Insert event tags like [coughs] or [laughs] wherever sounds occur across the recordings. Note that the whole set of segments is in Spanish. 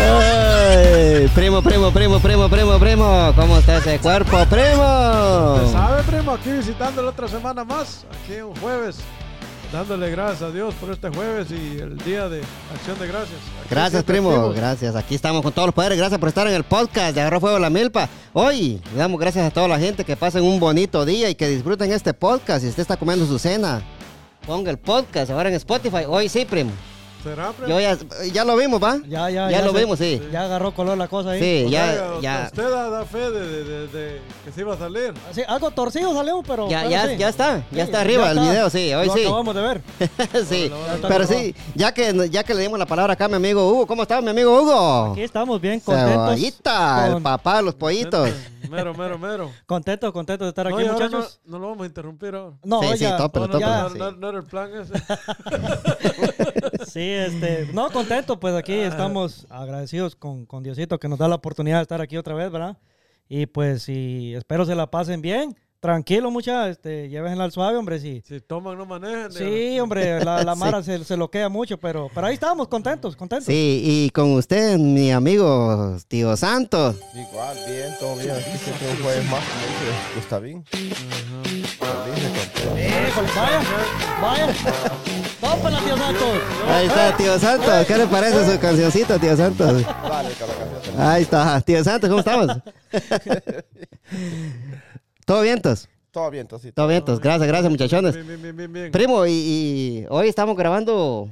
Ay, primo, primo, primo, primo, primo, primo. ¿Cómo está ese cuerpo, primo? ¿Usted sabe, primo? Aquí visitando la otra semana más, aquí un jueves, dándole gracias a Dios por este jueves y el día de acción de gracias. Aquí Gracias, primo. activos. Gracias. Aquí estamos con todos los poderes. Gracias por estar en el podcast de Agarró Fuego la Milpa. Hoy le damos gracias a toda la gente que pasen un bonito día y que disfruten este podcast. Si usted está comiendo su cena, ponga el podcast ahora en Spotify. Hoy sí, primo. ¿Será? Yo ya, ya lo vimos, ¿va? Ya, ya, Ya lo se- vimos, sí. Ya agarró color la cosa ahí. Sí, O ya, sea, ya. Usted da, da fe de, de- de- de que se iba a salir. Sí, algo torcido salió, pero. Ya, pero ya, sí. ya está, ya Sí, está arriba el está. video, sí, hoy Lo sí. acabamos de ver. [laughs] sí, Bueno, pero sí, ya que, ya que le dimos la palabra acá a mi amigo Hugo, ¿cómo está mi amigo Hugo? Aquí estamos bien contentos. Cebollita, el papá de los pollitos. Mero, mero, mero. [laughs] Contentos, contentos de estar No, aquí, muchachos. No, no lo vamos a interrumpir ahora. No, Sí, no, no, sí. no, no era el plan ese. [laughs] sí, este, no, contentos, pues aquí estamos agradecidos con, con Diosito que nos da la oportunidad de estar aquí otra vez, ¿verdad? Y pues, y espero se la pasen bien. Tranquilo, mucha, este, llévenla al suave, hombre, sí. Si toman, no manejen. Sí, [laughs] hombre, la, la [laughs] Sí. Mara se, se loquea mucho, pero, pero ahí estamos, contentos, contentos. Sí, y con usted, mi amigo Tío Santos. Igual, bien, todo bien. Aquí siempre un jueves más, como dice Gustavín. Feliz vaya, vaya. Tío Santos. Ahí está, Tío Santos. ¿Qué le parece su cancioncita, Tío Santos? Ahí está, Tío Santos, ¿cómo estamos? [laughs] ¿Todo vientos? Todo bien, Tosito. Todo vientos, gracias, gracias muchachones. Bien, bien, bien, bien, bien. Primo, y, y hoy estamos grabando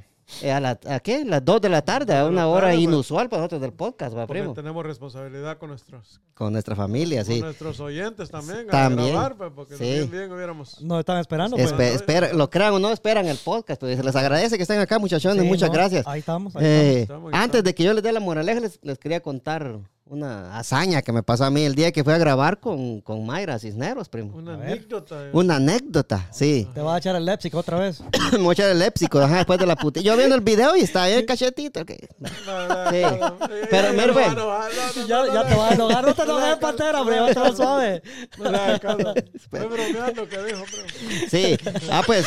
a, la, ¿a qué? Las 2 de la tarde, a una hora tarde, inusual para nosotros del podcast, va, primo. tenemos responsabilidad con nuestros, Con nuestra familia, con sí. nuestros oyentes también. También. A grabar, pues, porque Sí. bien, bien hubiéramos. Nos están esperando, pues. Espe- espera- lo crean o no, esperan el podcast, pues se les agradece que estén acá, muchachones, Sí, muchas no, gracias. Ahí estamos, ahí Eh, estamos, antes estamos. de que yo les dé la moraleja, les, les quería contar una hazaña que me pasó a mí el día que fui a grabar con, con Mayra Cisneros, primo. Una anécdota. eh. Una anécdota, sí. Te vas a echar el léxico otra vez. [coughs] Me voy a echar el lépsico, ajá, después de la puta. Yo viendo el video y está ahí el cachetito. que- No, no, Sí. no, no. Pero, ya, pues. no, no, no, ya, ya te vas a enojar. No te no, enojes, no, pantera, no, hombre. te vas no, suave. caso. Estoy bromeando que dijo, pero. Sí, ah, pues.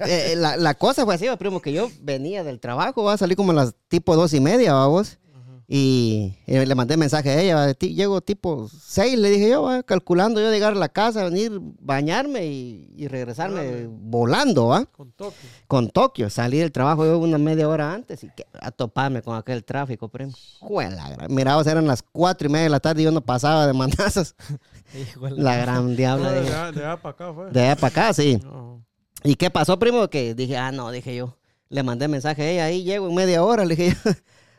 eh, la, la cosa fue así, va, primo, que yo venía del trabajo, va a salir como a las tipo dos y media, vamos. Y, le mandé mensaje a ella, llego tipo seis, le dije yo, va, calculando yo llegar a la casa, venir, bañarme y, y regresarme volando, va. Con toque. Con Tokio, salí del trabajo yo una media hora antes y que, a toparme con aquel tráfico, primo. Juela, mira, vos eran las cuatro y media de la tarde y yo no pasaba de manazas. [laughs] La gran No, diabla. allá- de allá para acá fue. De allá para acá, sí. No. ¿Y qué pasó, primo? Que dije, ah, no, dije yo. Le mandé mensaje a ella, ahí llego en media hora. Le dije, yo,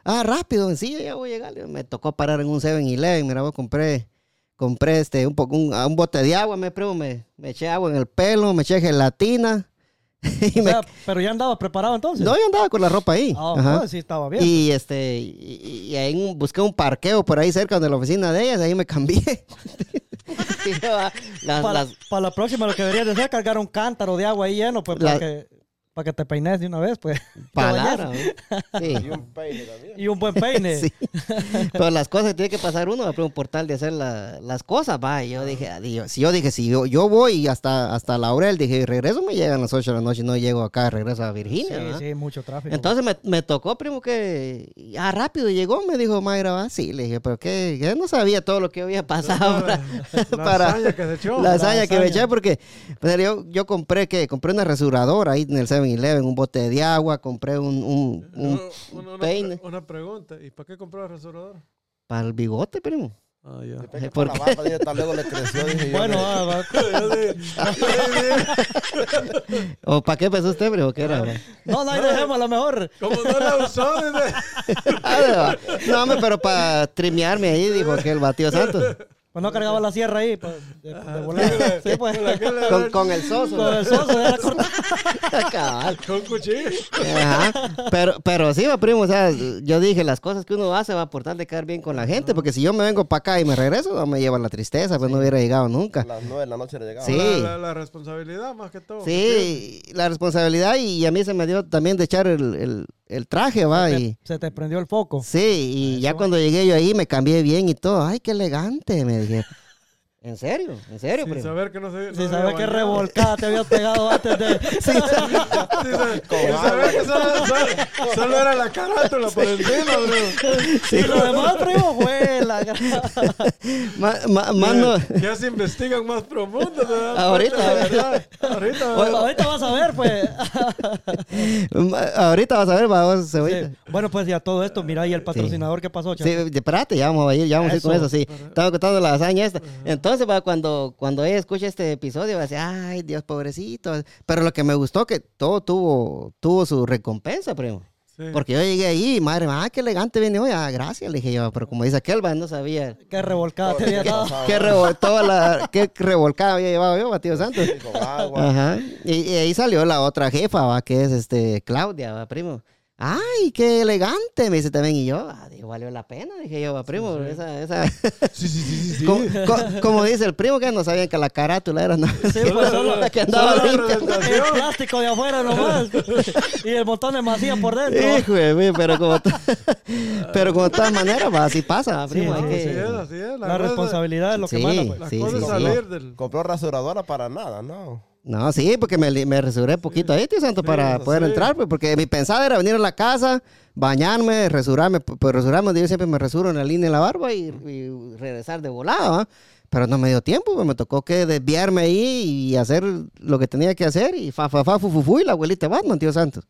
ah, rápido, sí, yo ya voy a llegar. Me tocó parar en un 7-Eleven. Mira, vos compré, compré este, un, poco, un, un bote de agua, me, primo. Me, me eché agua en el pelo, me eché gelatina. [laughs] y O me- sea, pero ya andaba preparado entonces. no, yo andaba con la ropa ahí. Ah, Ajá. pues sí estaba bien. Y este, y, y ahí un- busqué un parqueo por ahí cerca de la oficina de ellas, ahí me cambié. [laughs] Ah, las- para, las- para la próxima lo que deberías de hacer es cargar un cántaro de agua ahí lleno, pues, La- para, que, para que te peines de una vez, pues. [laughs] palabras, ¿no? Sí. Y un peine también. Y un buen peine. [laughs] Sí. [laughs] Pero las cosas que tiene que pasar uno, por un portal de hacer la- las cosas, va. Y yo dije, adiós. si yo dije, si yo, yo voy hasta, hasta Laurel, dije, regreso me llegan las 8 de la noche y no llego acá, regreso a Sí, Virginia. ¿verdad? sí, mucho tráfico. Entonces me, me tocó, primo, que ah, rápido llegó, me dijo Mayra, va. Sí, le dije, pero que yo no sabía todo lo que había pasado para, La para- hazaña que se echó. la hazaña que me eché, porque pues, yo, yo compré, que Compré una rasuradora ahí en el 7-Eleven, un bote de agua, compré un, un, un Una, peine. una pregunta. ¿Y para qué compró el rasurador? para el bigote, primo. Ah, ya. Después que [laughs] ¿Por por la barba, dije, tal luego le creció, dije bueno, ah, va. [laughs] ¿O para qué pensó usted, primo? ¿Qué era? va? no, no, ahí dejemos a lo mejor. Como no la usó. [laughs] Ah, No, hombre, pero para trimearme ahí, dijo aquel batido santo. Pues no cargaba la sierra ahí, pues, de, de Ah, volar. sí, pues. ¿para qué le- Con, con el soso. Con el soso era cortar. [laughs] Cabal. Con cuchillo. Ajá. Pero, pero sí, va, primo, o sea, yo dije, las cosas que uno hace va a aportar de quedar bien con la gente, porque si yo me vengo para acá y me regreso, no me lleva la tristeza, pues no hubiera llegado A nunca. las nueve de la noche le llegaba. Sí. La, la- la responsabilidad más que todo. Sí, la responsabilidad y a mí se me dio también de echar el, el- el traje, va, y... Se te prendió el foco. Sí, y ya cuando llegué yo ahí me cambié bien y todo. Ay, qué elegante, me dije. ¿En serio? ¿En serio, Sin primo? saber que no se. no Sin saber qué bañaba. revolcada te habías pegado antes de... Sí, [laughs] Sin sa- sin saber que solo, solo- solo era la carátula por encima, bro. Y lo demás, primo, fue la. [laughs] Ma- ma- mano, Ya se investigan más profundo. ¿te das Ahorita, verdad? Ahorita. Bueno, ahorita vas a ver, pues. [laughs] ma- ahorita vas a ver, vamos, cebollita. Sí. Bueno, pues ya todo esto, mira, y el patrocinador, ¿qué pasó, Sí, chaval? espérate, ya vamos a ir, ya vamos a ir con Eso. eso, sí. Estaba contando la hazaña esta. Entonces, va, cuando, cuando ella escucha este episodio, va a decir, ay, Dios, pobrecito. Pero lo que me gustó que todo tuvo, tuvo su recompensa, primo. Sí. Porque yo llegué ahí, madre, ah, qué elegante viene hoy. Ah, gracias, le dije yo. Pero como dice aquel, no sabía Qué revolcada te había dado. qué, revol- toda la, qué revolcada había llevado yo, Matías Santos. Ajá. Y, y ahí salió la otra jefa, va, que es este Claudia, va, primo. Ay, qué elegante, me dice también. Y yo, ah, digo, valió la pena, dije yo, va, primo. Esa, esa. [laughs] Sí, sí, sí, sí. sí. Co- co- como dice el primo, que no sabían que la carátula era, no. Sí, pues solo, la que andaba solo el plástico de afuera nomás. y el montón de masía por dentro. Hijo de mí, pero como, [laughs] pero como de todas maneras, va, así pasa, primo. sí, hay que- es, así es. La responsabilidad es lo que Sí. manda, pues. La Sí, cosa sí, es sí. salir del. Compró rasuradora para nada, ¿no? No, sí, porque me, me resurré poquito ahí, tío Santo, Sí, para poder sí. entrar, pues, porque mi pensada era venir a la casa, bañarme, resurarme, pu- pues resurarme, yo siempre me resuro en la línea de la barba y, y regresar de volada, ¿va? Pero no me dio tiempo, pues, me tocó que desviarme ahí y hacer lo que tenía que hacer y fa, fa, fa, fu, fu, fu, y la abuelita Batman, tío Santos.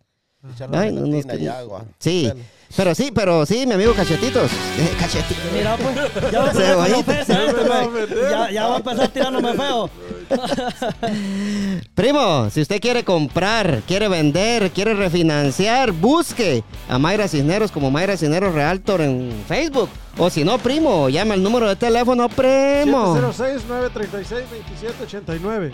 Ay, no, no, que- y agua. Sí, Bueno. pero sí, pero sí, mi amigo Cachetitos, eh, Cachetitos. Mira, pues, ya va a empezar ya, ya va a empezar tirándome feo. [laughs] Primo, si usted quiere comprar, quiere vender, quiere refinanciar, busque a Mayra Cisneros como Mayra Cisneros Realtor en Facebook. O si no, primo, llame al número de teléfono, primo. 706-936-2789.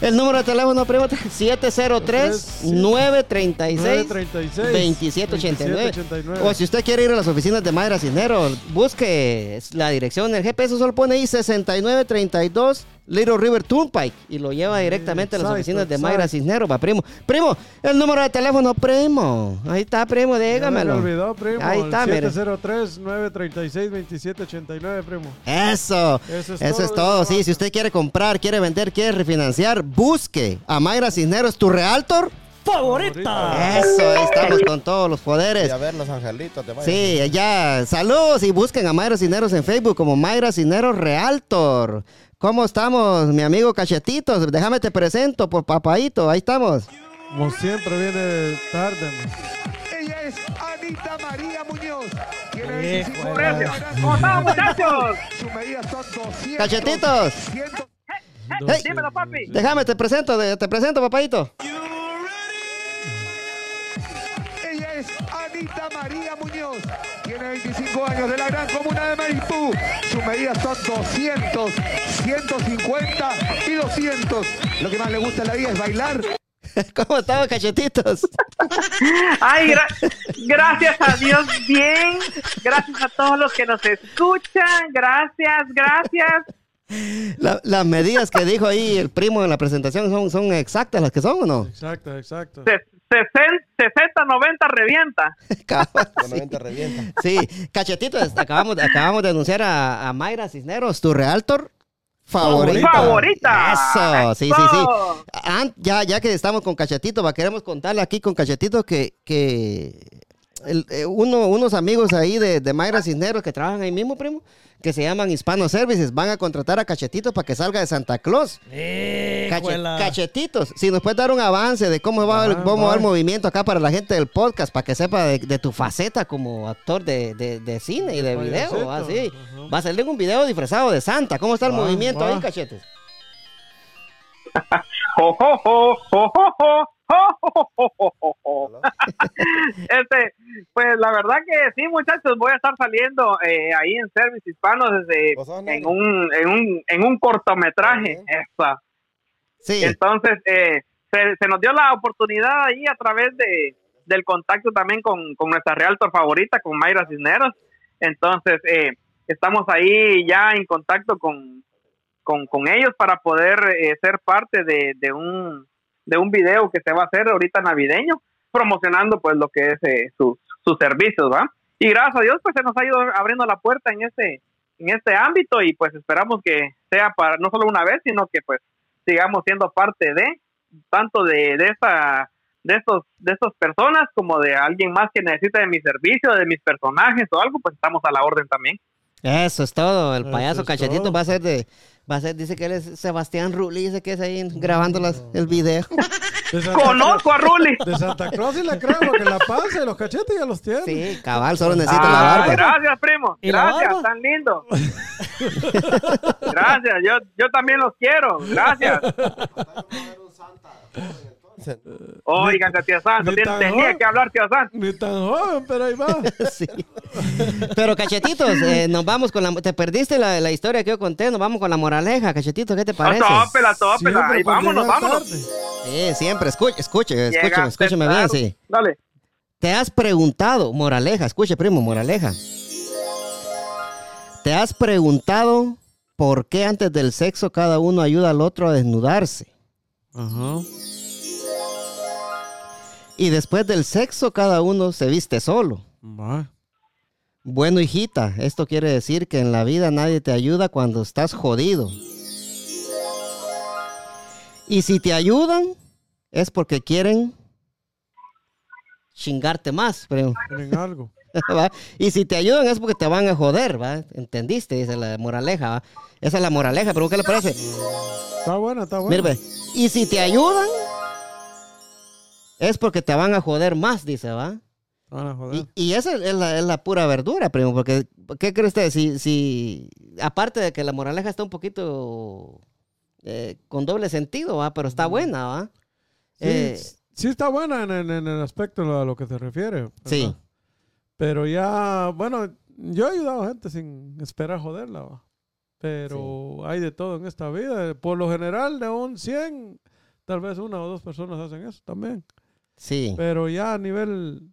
El número de teléfono, primo, 703-936-2789. O si usted quiere ir a las oficinas de Mayra Cisneros, busque la dirección. El GPS solo pone ahí 6932 Little River Turnpike y lo lleva directamente a las oficinas de Mayra. Cisneros, va, primo. Primo, el número de teléfono, primo. Ahí está, primo, Ya dígamelo. me olvidó, primo. Ahí está, mire. 703-936-2789, primo. Eso, Eso es eso todo, es todo. Sí, si usted quiere comprar, quiere vender, quiere refinanciar, busque a Mayra Cisneros, tu realtor. ¡Favorita! Eso, ahí estamos con todos los poderes. Y a ver los angelitos te vayan. Sí, ya. Saludos y busquen a Mayra Cineros en Facebook como Mayra Cineros Realtor. ¿Cómo estamos, mi amigo Cachetitos? Déjame te presento por papadito. Ahí estamos. Como siempre viene tarde. man. Ella es Anita María Muñoz. Tiene Hijo 25 de años. ¿Cómo estamos, muchachos? Sus medidas son 200. Cachetitos. 100. Hey, Dímelo, papi. déjame te presento, te presento, papadito. Muñoz. Tiene 25 años de la gran comuna de Maripú. Sus medidas son 200, 150 y 200. Lo que más le gusta en la vida es bailar. [laughs] ¿Cómo estamos, cachetitos? Ay, gracias a Dios, bien. Gracias a todos los que nos escuchan. Gracias, gracias. Las medidas que dijo ahí el primo en la presentación son, son exactas las que son o no? Exactas, exactas. 60, 90 revienta. [laughs] 90 revienta. Sí, cachetito, acabamos, acabamos de anunciar a, a Mayra Cisneros, tu realtor favorita. Favorita. Eso, sí, sí, sí. Ya, ya que estamos con Cachetito, va, queremos contarle aquí con Cachetito que, que el- eh, uno, unos amigos ahí de, de Mayra Cisneros que trabajan ahí mismo, primo, que se llaman Hispano Services, van a contratar a Cachetito para que salga de Santa Claus. Cache- cachetitos, si nos puedes dar un avance de cómo va, el, Ah, cómo va el movimiento acá para la gente del podcast, para que sepa de, de tu faceta como actor de, de- de cine y de De video, así. Va a salir un video disfrazado de Santa. ¿Cómo está el movimiento ahí, cachetes? [laughs] [laughs] este, pues la verdad que sí, muchachos, voy a estar saliendo eh, ahí en Service Hispanos desde en un, en un, en un cortometraje. Esa. Sí. Entonces, eh, se, se, nos dio la oportunidad ahí a través de, del contacto también con, con nuestra realtor favorita, con Mayra Cisneros. Entonces, eh, estamos ahí ya en contacto con, con, con ellos para poder eh, ser parte de, de un de un video que se va a hacer ahorita navideño, promocionando pues lo que es eh, sus, sus servicios, ¿va? Y gracias a Dios pues se nos ha ido abriendo la puerta en ese en este ámbito y pues esperamos que sea para no solo una vez, sino que pues sigamos siendo parte de tanto de, de esta de estos de estas personas como de alguien más que necesite de mi servicio, de mis personajes o algo, pues estamos a la orden también. Eso es todo. El payaso es cachetito todo. va a ser de. Va a ser, dice que él es Sebastián Rulli, dice que es ahí grabando las- el video. [laughs] Conozco a Ruli. de Santa Claus y le creo porque la panza y los cachetes ya los tiene. Sí, cabal, solo necesita Ah, la barba. gracias, primo. ¿Y la Gracias, tan lindo. [laughs] gracias, yo, yo también los quiero. Gracias. [laughs] Oigan, Ni tiene- tan tenía joven. que hablar, tío Santo. Ni tan joven, pero ahí va. [laughs] Sí. Pero cachetitos, eh, nos vamos con la. Te perdiste la, la historia que yo conté, nos vamos con la moraleja, cachetito, ¿qué te parece? Tópela, tópela. Por vámonos, vámonos. tarde. Sí, siempre, escuche, escuche, escúcheme, escúcheme bien, sí. Dale. Te has preguntado, moraleja, escuche, primo, moraleja. Te has preguntado por qué antes del sexo cada uno ayuda al otro a desnudarse. Ajá. Y después del sexo cada uno se viste solo. Bueno, hijita, esto quiere decir que en la vida nadie te ayuda cuando estás jodido. Y si te ayudan, es porque quieren chingarte más. Tienen algo. [laughs] ¿va? Y si te ayudan es porque te van a joder, ¿va? ¿Entendiste? Dice la moraleja, ¿va? Esa es la moraleja, pero ¿qué le parece? Está buena, está buena. Y si te ayudan, es porque te van a joder más, dice, ¿va? Van a joder. Y, y esa es la, es la pura verdura, primo, porque, ¿qué cree usted? Si, si, aparte de que la moraleja está un poquito eh, con doble sentido, ¿va? Pero está buena, ¿va? Sí, Eh, sí está buena en, en- en el aspecto a lo que se refiere. ¿verdad? Sí. Pero ya, bueno, yo he ayudado a gente sin esperar joderla, ¿va? Pero hay de todo en esta vida. Por lo general, de un 100, tal vez una o dos personas hacen eso también. Sí. Pero ya a nivel,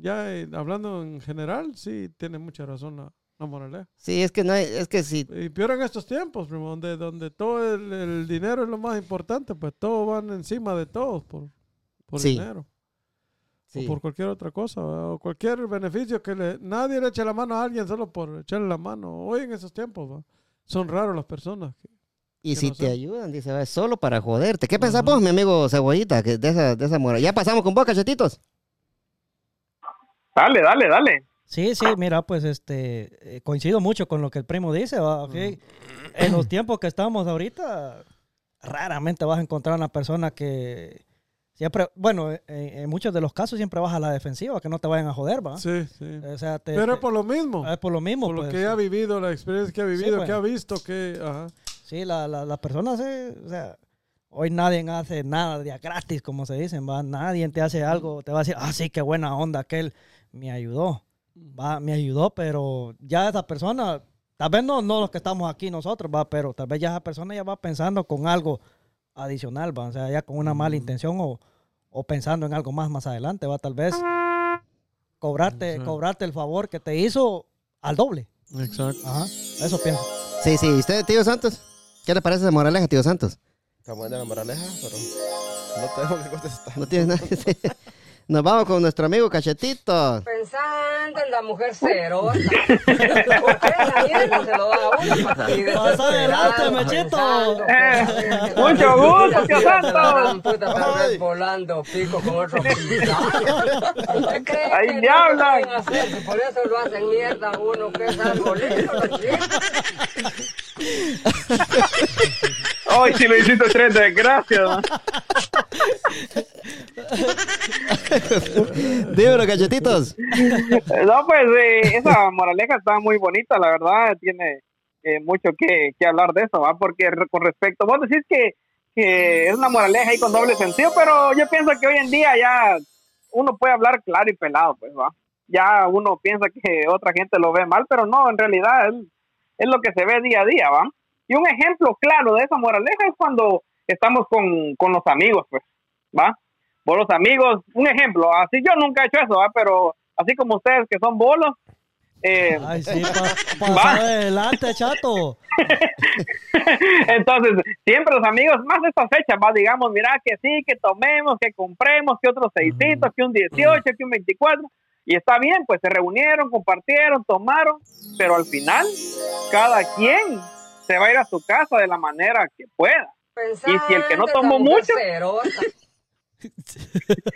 ya eh, hablando en general, sí tiene mucha razón la, la moraleja. Sí, es que no hay, es que si, Y peor en estos tiempos, primo, donde, donde todo el, el dinero es lo más importante, pues todos van encima de todos por, por Sí. dinero. sí. o por cualquier otra cosa, ¿verdad? o cualquier beneficio que le, nadie le eche la mano a alguien solo por echarle la mano. Hoy en esos tiempos ¿va? son raros las personas. que- Y si no te sé. ayudan, dice, "va, es solo para joderte. ¿Qué pensás vos, mi amigo Cebollita, que de esa, de esa? Ya pasamos con vos, cachetitos. Dale, dale, dale. Sí, sí, mira, pues este, eh, coincido mucho con lo que el primo dice, ¿va? Ok, En los tiempos que estamos ahorita, raramente vas a encontrar una persona que siempre, bueno, eh, en, muchos de los casos siempre vas a la defensiva, que no te vayan a joder, ¿va? Sí, sí. O sea, te- Pero es por lo mismo, es por lo mismo, por lo pues. que ha vivido, la experiencia que ha vivido, pues. que ha visto, que... Ajá. Sí, la- la- las personas, eh, o sea, hoy nadie hace nada de gratis, como se dicen, va, nadie te hace algo, te va a decir, ah, sí, qué buena onda, aquel me ayudó, va, me ayudó, pero ya esa persona, tal vez no, no los que estamos aquí nosotros, va, pero tal vez ya esa persona ya va pensando con algo adicional, va, o sea, ya con una mala intención o, o pensando en algo más más adelante, va, tal vez cobrarte, cobrarte el favor que te hizo al doble, Exacto. ajá, eso pienso. Sí, sí. ¿Y usted, tío Santos? ¿Qué le parece esa moraleja, tío Santos? Está buena la moraleja, pero no tengo que contestar. No tiene nada que decir. [laughs] Nos vamos con nuestro amigo Cachetito. Pensando en la mujer cerosa. ¿Por qué la mierda se lo da a uno? Y Pasa adelante, Eh, que mucho gusto, tío se la Santo. gran puta, tal vez volando pico con otro pisado. ¿Usted cree Ahí le hablan. Por eso lo hacen mierda uno que es arbolito, los chicos. Hoy sí lo hiciste tres desgracias. Dímelo, Cachetitos. No, pues eh, esa moraleja está muy bonita, la verdad, tiene eh, mucho que, que hablar de eso, ¿va? Porque con respecto, vos decís que, que es una moraleja ahí con doble sentido, pero yo pienso que hoy en día ya uno puede hablar claro y pelado, pues, ¿va? Ya uno piensa que otra gente lo ve mal, pero no, en realidad es, es lo que se ve día a día, ¿va? Y un ejemplo claro de esa moraleja es cuando estamos con, con los amigos, pues, ¿va? Por los amigos, un ejemplo, así yo nunca he hecho eso, ¿va? Pero así como ustedes que son bolos, eh, Ay, sí, [laughs] pa, adelante, chato. [laughs] Entonces, siempre los amigos, más de estas fechas, va, digamos, mira que sí, que tomemos, que compremos, que otros seisitos, que un 18, que un 24. Y está bien, pues se reunieron, compartieron, tomaron, pero al final cada quien se va a ir a su casa de la manera que pueda. Y si el que no tomó mucho.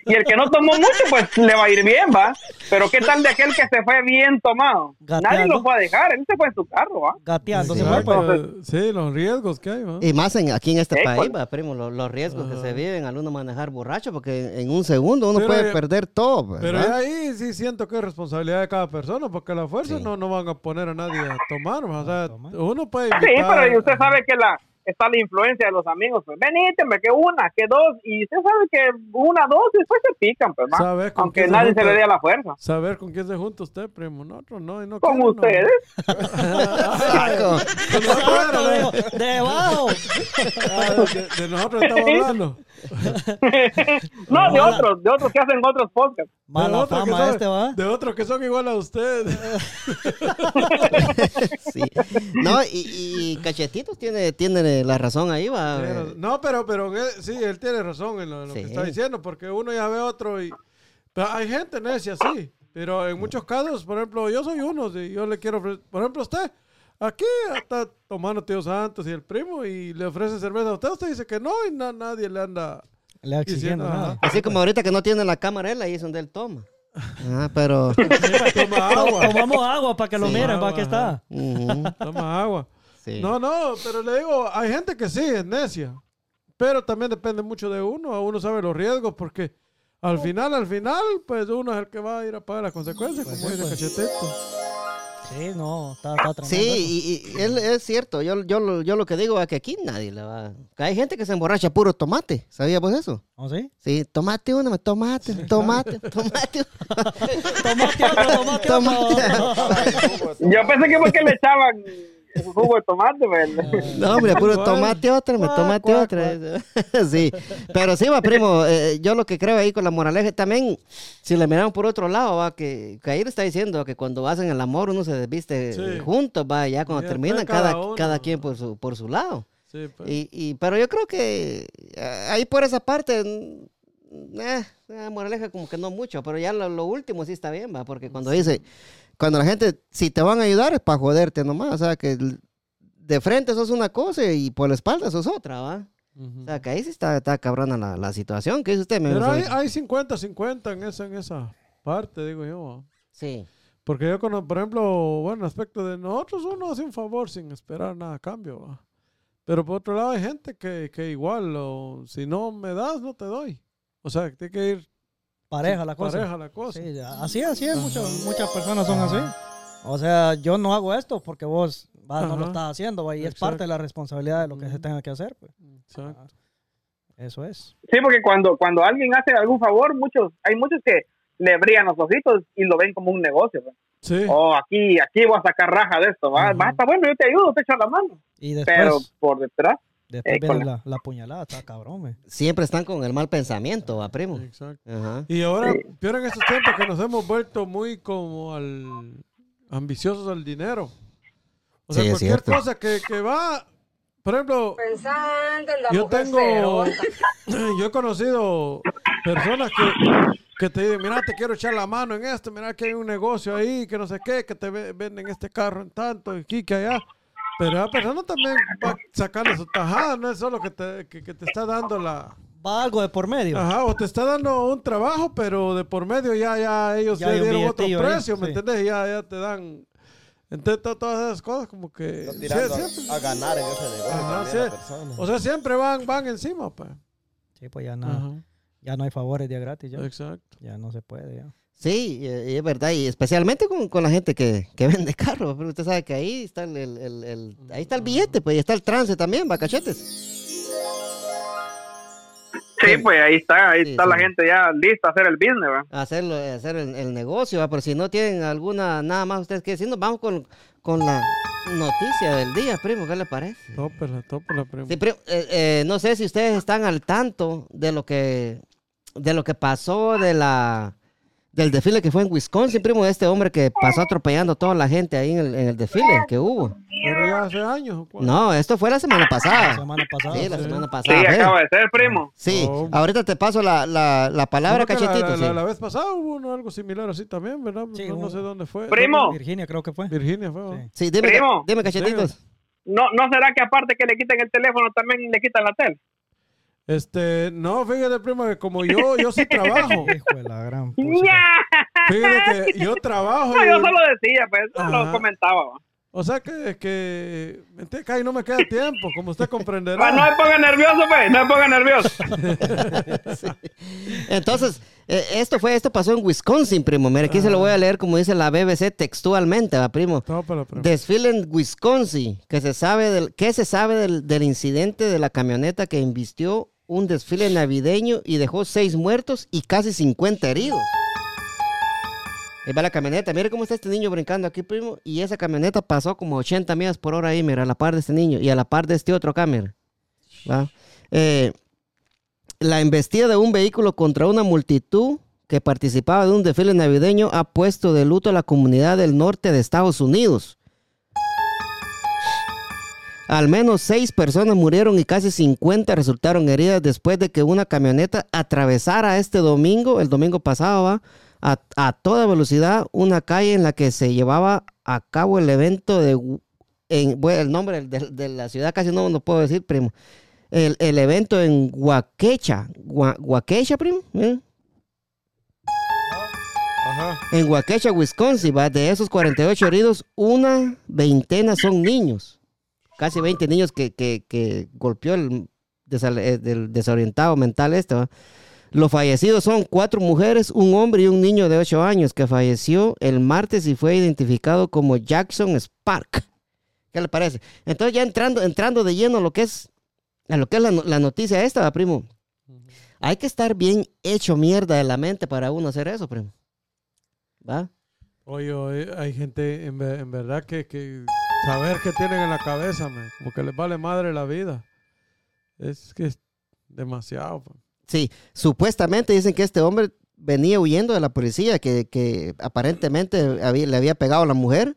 Y el que no tomó mucho, pues le va a ir bien, va. Pero qué tal de aquel que se fue bien tomado? Nadie lo fue a dejar, él se fue en su carro, va. Gateando. Sí, se fue, Exacto, pues. sí, los riesgos que hay, ¿va? Y más en, aquí en este Eh, país, pues. va, primo, lo- los, riesgos que Ajá. se viven al uno manejar borracho, porque en un segundo uno Pero puede perder todo. pues, Pero ahí sí siento que es responsabilidad de cada persona, porque a la fuerza Sí. no, no van a poner a nadie a tomar. ¿va? O sea, tomar. uno puede Sí, pero usted sabe que la está la influencia de los amigos. Pues que una, que dos, y usted sabe que una, dos, y después se pican, pues, con Aunque se nadie se le dé a la fuerza. Saber con quién se junta usted, primo. Nosotros no, y no Con no. ustedes. [laughs] Con [laughs] nosotros ¿no? De nosotros estamos hablando. [laughs] No, de otros, de otros que hacen otros podcasts. De Mala otros que fama son- este, ¿va? De otros que son igual a usted. [laughs] Sí. No, y, y Cachetitos tiene, tiene la razón ahí, va. Pero- no, pero, pero eh, sí, él tiene razón en lo, en lo que está diciendo, porque uno ya ve otro y... pero hay gente necia, sí, pero en muchos casos, por ejemplo, yo soy uno, y yo le quiero ofrecer, por ejemplo, usted, aquí está tomando Tío Santos y el primo y le ofrece cerveza a usted, usted dice que no y na- nadie le anda... Le exigiendo Diciendo, nada. ajá. Así como ahorita que no tiene la cámara él, ahí es donde él toma. Ah, pero... [laughs] Toma agua, Tomamos agua para que lo Sí. miren, ¿va? Aquí está. Toma agua. sí. No, no, pero le digo, hay gente que sí, es necia. Pero también depende mucho de uno. Uno sabe los riesgos porque al final, al final, pues uno es el que va a ir a pagar las consecuencias, como dice Cachetito. Sí, no, está, está tremendo. Sí, y, y es cierto. Yo, yo, lo- yo lo que digo es que aquí nadie le va. Hay gente que se emborracha puro tomate. ¿Sabías vos eso? ¿Oh, sí? Sí, tomate uno, tomate, tomate, tomate. [laughs] Tomate otro, tomate [laughs] otro. Yo pensé que fue que le echaban jugo de tomate, pues. [laughs] No, hombre, puro tomate otra, me tomate otra. [laughs] Sí, pero sí, va, primo, eh, yo lo que creo ahí con la moraleja también, si le miramos por otro lado, va, que, que ahí le está diciendo que cuando hacen el amor uno se desviste Sí. juntos, va, ya cuando Ya, terminan, cada cada, uno. cada quien por su, por su lado. Sí, pues. Y, y, pero yo creo que eh, ahí por esa parte, eh, moraleja como que no mucho, pero ya lo, lo último sí está bien, va, porque cuando dice, cuando la gente, si te van a ayudar es para joderte nomás, o sea, que de frente sos una cosa y por la espalda sos otra, va. Ujú. O sea, que ahí sí está, está cabrona la, la situación, ¿qué dice usted? Pero hay, amigo? hay 50-50 en esa, en esa parte, digo yo. Sí, Porque yo, conozco, por ejemplo, bueno, aspecto de nosotros, uno hace un favor sin esperar nada a cambio. ¿va? Pero por otro lado, hay gente que, que igual, o, si no me das, no te doy. O sea, que tiene que ir Pareja la cosa. pareja la cosa. Sí, así, así es. Muchas, muchas personas son así. O sea, yo no hago esto porque vos va, no lo estás haciendo, va, y es parte de la responsabilidad de lo que se tenga que hacer. Pues. Exacto. Eso es. Sí, porque cuando, cuando alguien hace algún favor, muchos, hay muchos que le brillan los ojitos y lo ven como un negocio. pues. Sí. Oh, aquí, aquí voy a sacar raja de esto. Va, está bueno, yo te ayudo, te echo la mano. Y después, Pero por detrás, después eh, viene la, la puñalada, está cabrón. me. siempre están con el mal pensamiento, va, primo. Exacto. Ajá. Y ahora, peor en estos tiempos que nos hemos vuelto muy como al ambiciosos al dinero. O sea, Sí, es cualquier cierto. cosa que, que va, por ejemplo, Pensando en la yo mujer tengo, [clears throat] yo he conocido personas que, que te dicen, mira, te quiero echar la mano en esto, mira que hay un negocio ahí, que no sé qué, que te ve- venden este carro en tanto, aquí, que allá. Pero la persona también va sacando su tajada, no es solo que te, que, que te está dando la... Va algo de por medio. Ajá, o te está dando un trabajo, pero de por medio ya, ya ellos Ya dieron otro ahí, precio, ¿me sí. entiendes? Ya, ya te dan... Entonces, to- todas esas cosas como que... Sí, a- siempre- a, ganar en ese negocio Ajá, sí. la o sea, siempre van, van encima, pues. Sí, pues ya, no, Ajá, ya no hay favores de gratis. Ya, exacto. ya no se puede. Ya. Sí, es verdad, y especialmente con, con la gente que, que [laughs] vende carros, pero usted sabe que ahí está el, el- el- el- ahí está el billete, pues, y está el trance también, va, cachetes. sí, pues ahí está, ahí Sí, está sí. la gente ya lista a hacer el business. ¿va? Hacerlo, hacer el, el negocio, va, pero si no tienen alguna, nada más ustedes que decir, nos vamos con, con la noticia del día, primo, ¿qué le parece? Tópela, tópela, primo. Sí, primo, eh, eh, no sé si ustedes están al tanto de lo que, de lo que pasó de la, del desfile que fue en Wisconsin, primo, de este hombre que pasó atropellando a toda la gente ahí en el, en el desfile que hubo. Pero ya hace años. ¿o cuándo? No, esto fue la semana La pasada. semana pasada. Sí, la sí. semana Sí, pasada. fue. acaba de ser, primo. Sí, Oh. ahorita te paso la, la, la palabra, Creo la- cachetito. La, sí. la- la vez pasada hubo uno, algo similar así también, ¿verdad? Sí, no, sé dónde fue. Primo. Virginia creo que fue. Virginia fue. Sí. Sí, dime, Primo. dime cachetitos. ¿No, ¿No será que aparte que le quiten el teléfono también le quitan la tele? Este, no, fíjate, primo, que como yo, yo sí trabajo. [laughs] Hijo de la gran. Fíjate que yo [laughs] trabajo. No, y- yo solo decía, pues, solo Ajá. comentaba. va. O sea que, que me que ahí no me queda tiempo, como usted comprenderá. no me ponga nervioso, pues, no me ponga nervioso. [laughs] Entonces, eh, esto fue, esto pasó en Wisconsin, primo. Mira, aquí se lo voy a leer como dice la BBC textualmente, va, primo. Pero, primo. Desfile en Wisconsin, que se sabe del, ¿qué se sabe del, del incidente de la camioneta que invistió un desfile navideño y dejó seis muertos y casi 50 heridos? Ahí va la camioneta, mire cómo está este niño brincando aquí, primo, y esa camioneta pasó como 80 millas por hora ahí, mira, a la par de este niño y a la par de este otro. ¿Va? Eh, la embestida de un vehículo contra una multitud que participaba de un desfile navideño ha puesto de luto a la comunidad del norte de Estados Unidos. Al menos seis personas murieron y casi 50 resultaron heridas después de que una camioneta atravesara este domingo, el domingo pasado, ¿va? A, a toda velocidad una calle en la que se llevaba a cabo el evento de... En, bueno, el nombre de, de la ciudad casi no lo puedo decir, primo. El, el evento en Huaquecha. Gua- Huaquecha, primo. ¿eh? Ajá. En Waukesha, Wisconsin, ¿va? de esos 48 heridos, una veintena son niños. Casi 20 niños que, que- que golpeó el, eh, del desorientado mental este. ¿va? Los fallecidos son cuatro mujeres, un hombre y un niño de 8 años que falleció el martes y fue identificado como Jackson Spark. ¿Qué le parece? Entonces ya entrando, entrando de lleno a lo que es, a lo que es la, no- la noticia esta, ¿va, primo. Hay que estar bien hecho mierda de la mente para uno hacer eso, primo. ¿Va? Oye, oye, hay gente en, ve- en verdad que, que saber qué tienen en la cabeza, man, como que les vale madre la vida. Es que es demasiado. pues. Sí, supuestamente dicen que este hombre venía huyendo de la policía, que, que aparentemente había- le había pegado a la mujer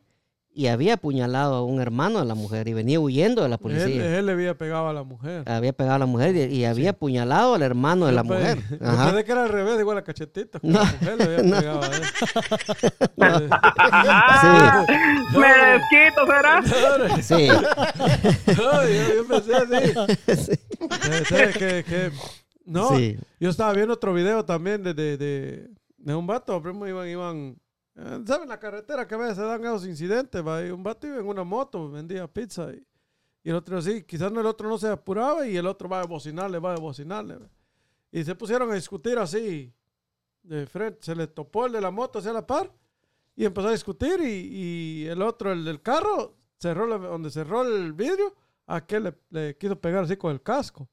y había apuñalado a un hermano de la mujer y venía huyendo de la policía. él le había pegado a la mujer. Había pegado a la mujer y, y había apuñalado al hermano de la mujer. yo Ajá. pensé que era al revés, igual la cachetita. No, la mujer le había no. pegado a él. Ah, Me desquito, ¿será? Sí, yo, yo pensé así. Pensé que, que- no, sí. yo estaba viendo otro video también de, de, de, de un vato, primo, iban, iban, ¿saben la carretera que a veces se dan esos incidentes? Va? Un vato iba en una moto, vendía pizza y, y el otro así, quizás el otro no se apuraba y el otro va a bocinarle, va a bocinarle. va. Y se pusieron a discutir así, de frente, se le topó el de la moto hacia la par y empezó a discutir y, y el otro, el del carro, cerró la- donde cerró el vidrio, a aquel le, le quiso pegar así con el casco.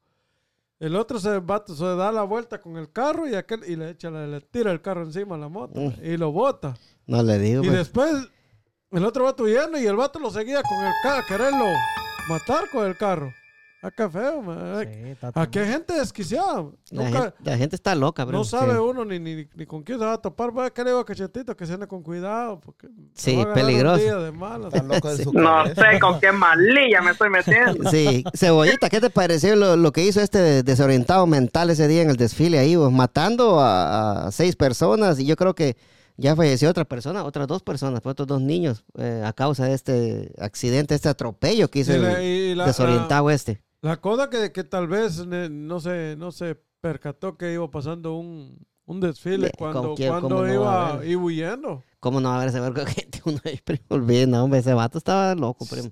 El otro se, va, se da la vuelta con el carro y aquel y le echa la- le tira el carro encima a la moto Mm. y lo bota. No le digo. Y pues. después el otro vato huyendo y el vato lo seguía con el carro, quererlo matar con el carro. Ah, qué feo, man. Sí, está Aquí hay gente desquiciada. La, Nunca- gente, la gente está loca, bro. no sabe Sí. uno ni, ni, ni con quién se va a topar. Va a querer a cachetito que se ande con cuidado. Porque Sí, va a peligroso. de malas. Está loco de su No sé con qué malilla me estoy metiendo. Sí, Cebollita, ¿qué te pareció lo, lo que hizo este desorientado mental ese día en el desfile ahí, vos? matando a, a seis personas y yo creo que ya falleció otra persona, otras dos personas, pues, otros dos niños eh, a causa de este accidente, este atropello que hizo Y el la- y la- desorientado este. La cosa que, que tal vez ne- no se, no se percató que iba pasando un, un desfile cuando, ¿con quién? cuando ¿Cómo no iba, iba huyendo. ¿Cómo no va a haber ese vergo de [laughs] gente? Uno ahí, primo, no, hombre, ese vato estaba loco, primo.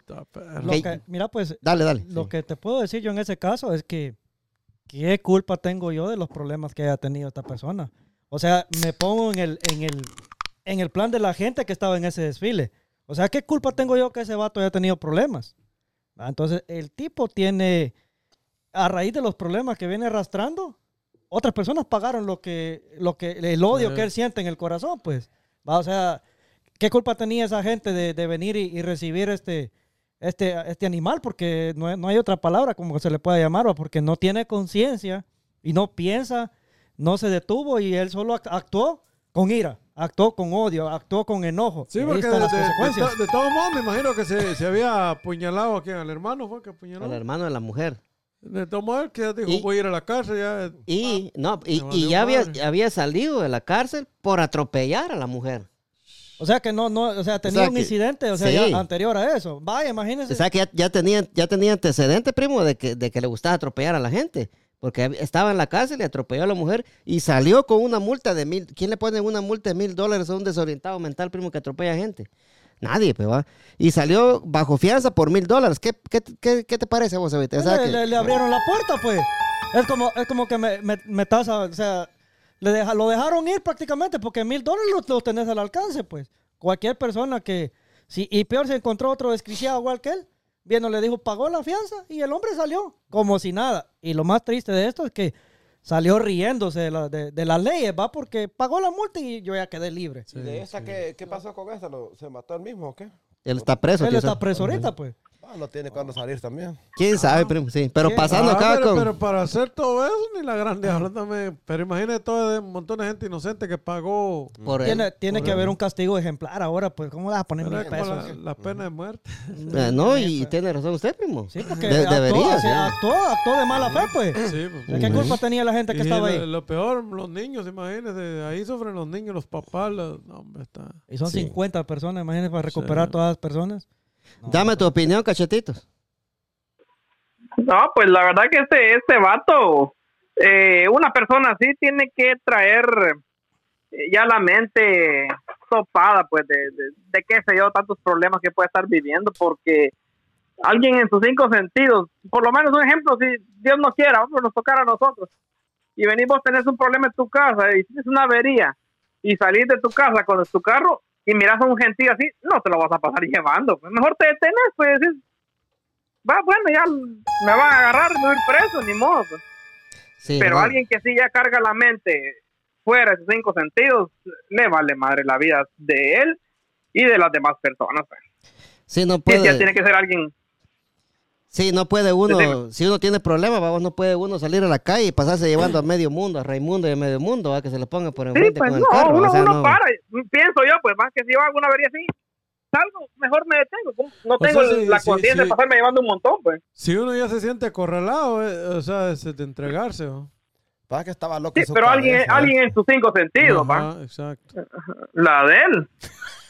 Lo que- mira, pues, Dale, dale. lo Sí. que te puedo decir yo en ese caso es que qué culpa tengo yo de los problemas que haya tenido esta persona. O sea, me pongo en el, en el, en el plan de la gente que estaba en ese desfile. O sea, ¿qué culpa tengo yo que ese vato haya tenido problemas? Ah, Entonces, el tipo tiene, a raíz de los problemas que viene arrastrando, otras personas pagaron lo que, lo que, el odio que él siente en el corazón, pues. ¿Va? O sea, ¿qué culpa tenía esa gente de, de venir y, y recibir este, este, este animal? Porque no, hay- no hay otra palabra como se le pueda llamar, ¿va? porque no tiene conciencia y no piensa, no se detuvo y él solo act- actuó con ira. Actuó con odio, actuó con enojo. Sí, porque de, de- de de todos modos me imagino que se, se había apuñalado a quién, al hermano fue que apuñaló. Al hermano de la mujer. De todos modos, que ya dijo, Y- voy a ir a la cárcel ya. Y, no, y, ya había, había salido de la cárcel por atropellar a la mujer. O sea que no, no, o sea, tenía sea un que- incidente, o sea, sí. ya anterior a eso. Vaya, imagínese. O sea que ya, ya tenía, ya tenía antecedentes, primo, de que, de que le gustaba atropellar a la gente. Porque estaba en la cárcel y atropelló a la mujer y salió con una multa de mil. ¿Quién le pone una multa de mil dólares a un desorientado mental, primo, que atropella gente? Nadie, pues va. Y salió bajo fianza por mil dólares. ¿Qué, qué, qué, qué te parece vos ahorita? O sea, le, que- le- le abrieron la puerta, pues. Es como, es como que me, me, me tasa, o sea, le deja, lo dejaron ir prácticamente porque mil dólares los los tenés al alcance, pues. Cualquier persona que, si, y peor se encontró otro desquiciado igual que él, viendo le dijo, pagó la fianza y el hombre salió como si nada. Y lo más triste de esto es que salió riéndose de, la, de, de las leyes, ¿va? Porque pagó la multa y yo ya quedé libre. ¿Y de esta qué, qué pasó con esta? ¿Lo- ¿Se mató él mismo o qué? él está preso. Él tío, está preso ahorita, pues. Ah, no tiene cuándo salir también. ¿Quién sabe, primo? Sí. Pero ¿Quién? pasando Ah, acá pero, con. pero para hacer todo eso, ni la gran diabla también. Pero imagínate todo un montón de gente inocente que pagó por él. Tiene, tiene por que él. haber un castigo ejemplar ahora, pues. ¿Cómo le vas a poner mil era como pesos? la, la pena de muerte. Eh, no, y tiene razón usted, primo. Sí, porque De- actuó, debería. sí, sí. actuó, actuó de mala fe, pues. Sí, pues. ¿Qué culpa tenía la gente que Y estaba lo, ahí? lo peor, los niños, imagínense, ahí sufren los niños, los papás, los, no, hombre, está. Y son Sí. 50 personas, imagínate, para recuperar Sí. todas las personas. Dame tu opinión, cachetitos. No, pues la verdad que este, este vato, eh, una persona así tiene que traer eh, ya la mente topada, pues, de, de, qué sé yo, tantos problemas que puede estar viviendo, porque alguien en sus cinco sentidos, por lo menos un ejemplo, si Dios no quiera, vamos, nos tocara a nosotros, y venís vos tenés un problema en tu casa y tienes una avería, y salís de tu casa con tu carro y miras a un gentío así, no te lo vas a pasar [laughs] llevando, pues, mejor te detenés, pues, decís, va, bueno, ya me van a agarrar, a ir preso, ni modo. pues. Sí, Pero no. alguien que sí ya carga la mente fuera de sus cinco sentidos, le vale madre la vida de él y de las demás personas. pues. Sí, no puede. ya tiene que ser alguien. Sí, no puede uno, Decime. si uno tiene problemas, vamos, no puede uno salir a la calle y pasarse llevando a medio mundo, a Raimundo y a medio mundo, ¿va? que se le ponga por Sí, enfrente pues con el no, carro. uno, o sea, uno no- para. Pienso yo, pues más que si yo hago una avería así, salgo, mejor me detengo. No O sea, tengo sí, la sí, conciencia sí. de pasarme llevando un montón, pues. Si uno ya se siente acorralado, eh, o sea, es de entregarse. ¿no? Pasa que estaba loco. Sí, pero alguien, ¿eh? alguien en sus cinco sentidos, ¿va? Ajá, exacto. La de él. [laughs]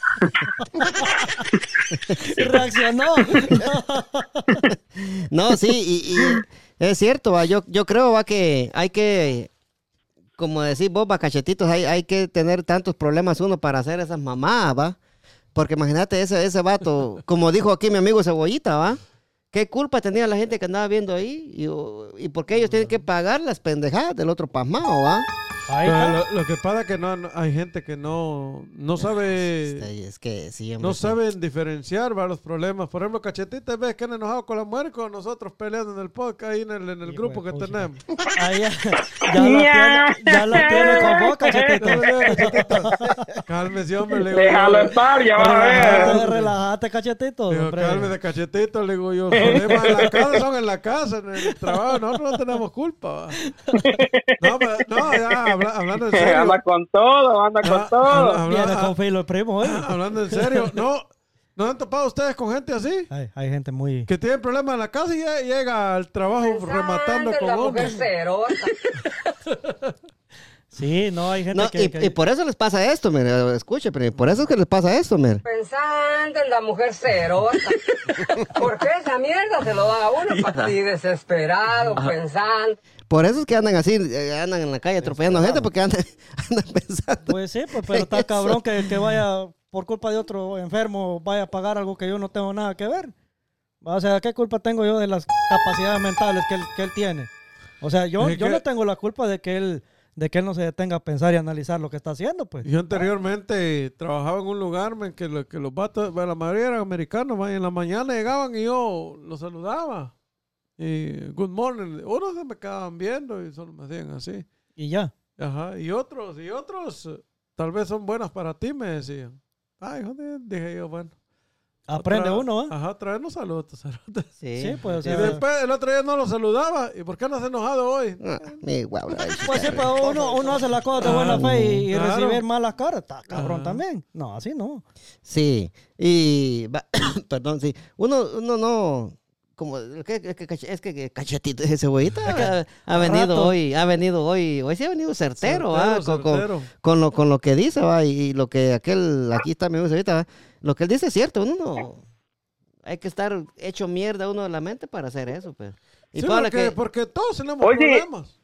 Reaccionó. [laughs] No, sí, y, es cierto, yo, yo creo que hay que, como decís vos, va, cachetitos, hay, hay que tener tantos problemas uno para hacer esas mamadas, va. Porque imagínate ese, ese vato, como dijo aquí mi amigo Cebollita, va. ¿Qué culpa tenía la gente que andaba viendo ahí? Y, y por qué ellos tienen que pagar las pendejadas del otro pasmado, va. Lo, lo que pasa es que no, no- hay gente que no, no sabe... Es que sí, No saben diferenciar ¿va? los problemas. Por ejemplo, Cachetita, ves que han enojado con la mujer con nosotros peleando en el podcast, ahí en el, en el grupo que tenemos. [laughs] Ahí ya, ya [laughs] la tiene, ya la tiene con boca, cachetito. [laughs] Cálmese, hombre. Le digo, Déjalo yo, estar, ya va a ver. relájate, cachetito. digo, cálmese, Cachetito. Le digo yo, problemas en la casa son en la casa, en el trabajo. Nosotros no tenemos culpa. ¿va? No, pero- no, ya, habla- hablando en [laughs] serio. Anda con todo, anda Ah, con todo. habla- habla- con filo el primo, ¿eh? [laughs] hablando en serio. No, ¿no han topado ustedes con gente así? Hay, hay gente muy... Que tienen problemas en la casa y ya llega al trabajo rematando Pensando en con la mujer cerota. [laughs] Sí, no, hay gente No, que... y, que- y por eso les pasa esto, mire, escuche, pero por eso es que les pasa esto, mire. Pensando en la mujer cerota. ¿Por qué esa mierda se lo da a uno? Así desesperado, pensando. Por eso es que andan así, eh, andan en la calle atropellando gente porque andan, [laughs] andan pensando. Pues sí, pues, pero está cabrón que, que vaya, por culpa de otro enfermo, vaya a pagar algo que yo no tengo nada que ver. O sea, ¿qué culpa tengo yo de las capacidades mentales que él, que él tiene? O sea, yo, yo que- no tengo la culpa de que él de que él no se detenga a pensar y analizar lo que está haciendo, pues. Yo anteriormente trabajaba en un lugar men, que, que los vatos, la mayoría eran americanos, man, y en la mañana llegaban y yo los saludaba. Y good morning. Unos se me quedaban viendo y solo me hacían así. Y ya. Ajá. Y otros, y otros, eh, tal vez son buenas para ti, me decían. Ay, joder, dije yo, bueno. Aprende Tra- uno, ¿eh? Ajá, traernos saludos. cerote. Sí. Sí, pues, o Y después el otro día no lo saludaba. ¿Y por qué no has enojado hoy? Ah, mi guau, Pues sí, pues uno, uno hace las cosas de buena fe y, y Claro. recibir malas caras. Está cabrón Ajá. también. No, así no. Sí, y va- [coughs] perdón, sí. Uno, uno no, como es que, es que, es que cachetito ese cebollita [laughs] ha, ha venido rato. hoy, ha venido hoy, hoy sí ha venido certero, ah, Certero, con, con- certero. con lo, con lo que dice, va, y lo que aquel, aquí está mi ahorita, va, lo que él dice es cierto, uno no, hay que estar hecho mierda uno de la mente para hacer eso, pues. Y Sí, porque, que, porque todos tenemos Oye. problemas.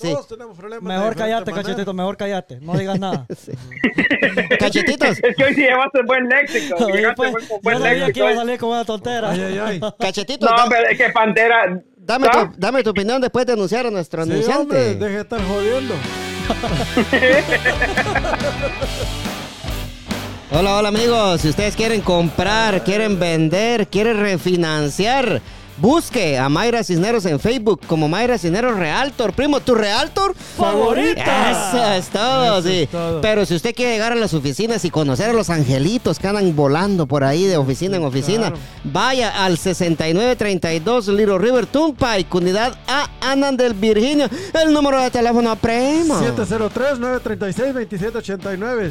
Sí. Todos tenemos problemas. Mejor manera. cachetito, mejor callate. No digas nada. [laughs] [laughs] cachetitos, Es que hoy sí llevaste buen léxico. Oye, llegaste pues, buen- yo sabía que léxico iba a salir con una tontera. Ay, ay, ay. [laughs] cachetitos, No, da- pero es que Pantera. dame, tu, dame tu opinión después de anunciar a nuestro Sí, anunciante. hombre, deje de estar jodiendo. Hola, hola amigos. Si ustedes quieren comprar, quieren vender, quieren refinanciar, busque a Mayra Cisneros en Facebook como Mayra Cisneros Realtor. Primo, ¿tu Realtor? ¡Favorita! Eso es todo, Eso sí. es todo. Pero si usted quiere llegar a las oficinas y conocer a los angelitos que andan volando por ahí de oficina en oficina, claro. vaya al 6932 Little River Turnpike, unidad A, Anandel, Virginia. El número de teléfono, primo. 703-936-2789.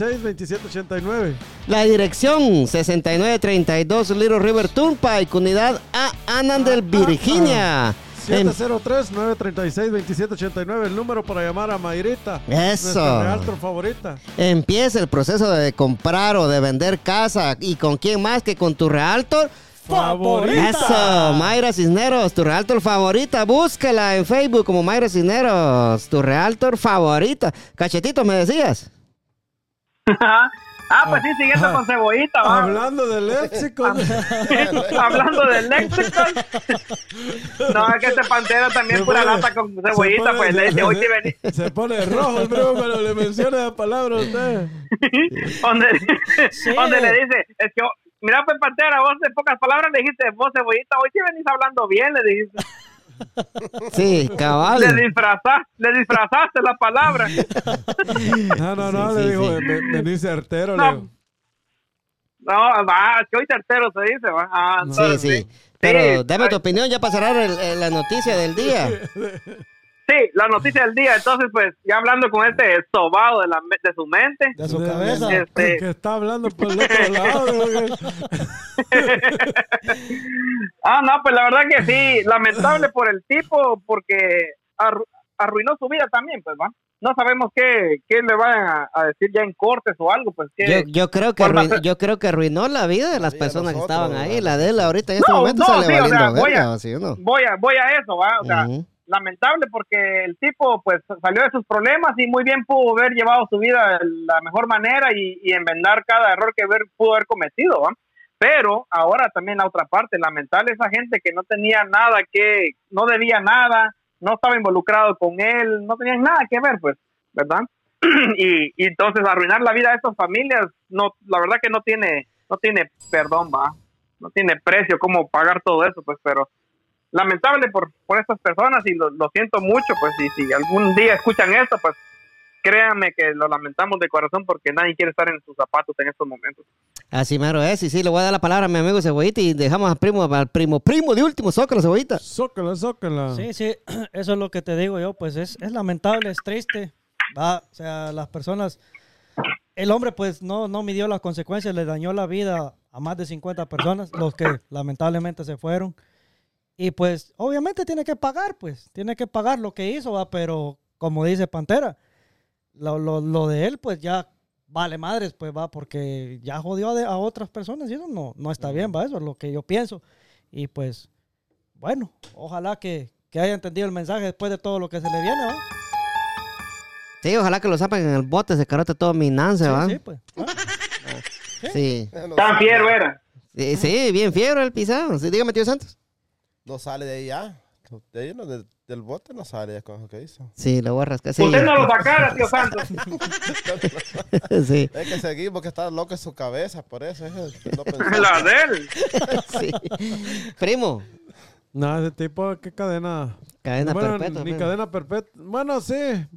703-936-2789. La dirección 6932 Little River Turnpike, unidad A, Anandel, Virginia. [laughs] Em- 703-936-2789. El número para llamar a Mayrita. Eso. Nuestra realtor favorita. Empieza el proceso de comprar o de vender casa. ¿Y con quién más que con tu realtor? ¡Favorita! Eso, Mayra Cisneros, tu realtor favorita. Búscala en Facebook como Mayra Cisneros, tu realtor favorita. Cachetito, me decías. [laughs] ah, pues sí, siguiendo Ah. con cebollita, va. Hablando de léxico. [laughs] Hablando del lexicon. no, es que este Pantera también Se pura pone- lata con cebollita, pone- pues de, de hoy sí [laughs] vení. Se pone rojo el primo cuando le menciona la palabra a usted. [laughs] donde, Sí. donde le dice, es que, mira, pues Pantera, vos en pocas palabras le dijiste, vos cebollita, hoy sí venís hablando bien, le dijiste. [laughs] Sí, Le, cabal. disfrazaste, le disfrazaste la palabra. [laughs] No, no, no, Sí, le sí, dijo, sí. "Ve- venís certero. No. le dijo. No, va, que hoy certero se dice, va. Ah, Sí, entonces, sí. Pero Sí, dame tu opinión ya para cerrar el- el- la noticia del día. [laughs] Sí, la noticia del día. Entonces, pues, ya hablando con este sobado de, la, de su mente. De su De- cabeza. Este- Que está hablando por el otro [laughs] lado. Ah, no, pues la verdad que sí, lamentable por el tipo, porque arru- arruinó su vida también, pues, va. No sabemos qué, qué le van a, a decir ya en cortes o algo, pues, Yo, que... yo creo que ¿Cuál va a arruinó, yo creo que arruinó la vida de las vida personas que estaban ahí. La de él ahorita en este No, momento no, sale sí, o valiendo sea, voy a- ¿sí o no? Voy a, voy a eso, va. O sea. Lamentable porque el tipo, pues, salió de sus problemas y muy bien pudo haber llevado su vida de la mejor manera y, y cada error que pudo haber cometido. Pero ahora también la otra parte, lamentable esa gente que no tenía nada que, no debía nada, no estaba involucrado con él, no tenían nada que ver, pues, ¿verdad? [clears throat] y, y entonces arruinar la vida de estas familias, no, la verdad que no tiene, no tiene perdón, va, no tiene precio cómo pagar todo eso, pues, pero lamentable por, por estas personas y lo, lo siento mucho, pues, y si algún día escuchan esto, pues, créanme que lo lamentamos de corazón porque nadie quiere estar en sus zapatos en estos momentos. Así mero es. Y sí, le voy a dar la palabra a mi amigo Cebollita y dejamos al primo, al primo, primo de último, Zócalo, Cebollita. Zócala, zócala. Sí, sí, [clears throat] eso es lo que te digo yo, pues es, es lamentable, es triste, va, o sea, las personas, el hombre pues no, no midió las consecuencias, le dañó la vida a más de 50 personas, los que lamentablemente se fueron, y pues obviamente tiene que pagar, pues, tiene que pagar lo que hizo, va, pero como dice Pantera, lo, lo, lo de él pues ya vale madres, pues va, porque ya jodió a, de- a otras personas y eso no, no está bien, va, eso es lo que yo pienso, y pues bueno, ojalá que, que haya entendido el mensaje después de todo lo que se le viene, ¿va? Sí, ojalá que lo sapen en el bote, se carote todo mi nance, ¿va? Sí, sí, pues. ¿va? Sí. No Tan fiero era. Sí, sí, bien fiero el pisado. Sí, dígame, tío Santos. No sale de ahí ya. De ahí no, de- del bote no sale ya con lo que hizo. Sí, lo voy a rascar. Sí. Usted no lo sacara, tío Santos. [laughs] sí. Es que seguimos porque está loco en su cabeza, por eso es el- no. [laughs] La de él. [laughs] sí. Primo, No, ese tipo, ¿qué cadena? Cadena bueno, perpetua. Ni pues. cadena perpetua. Bueno, sí,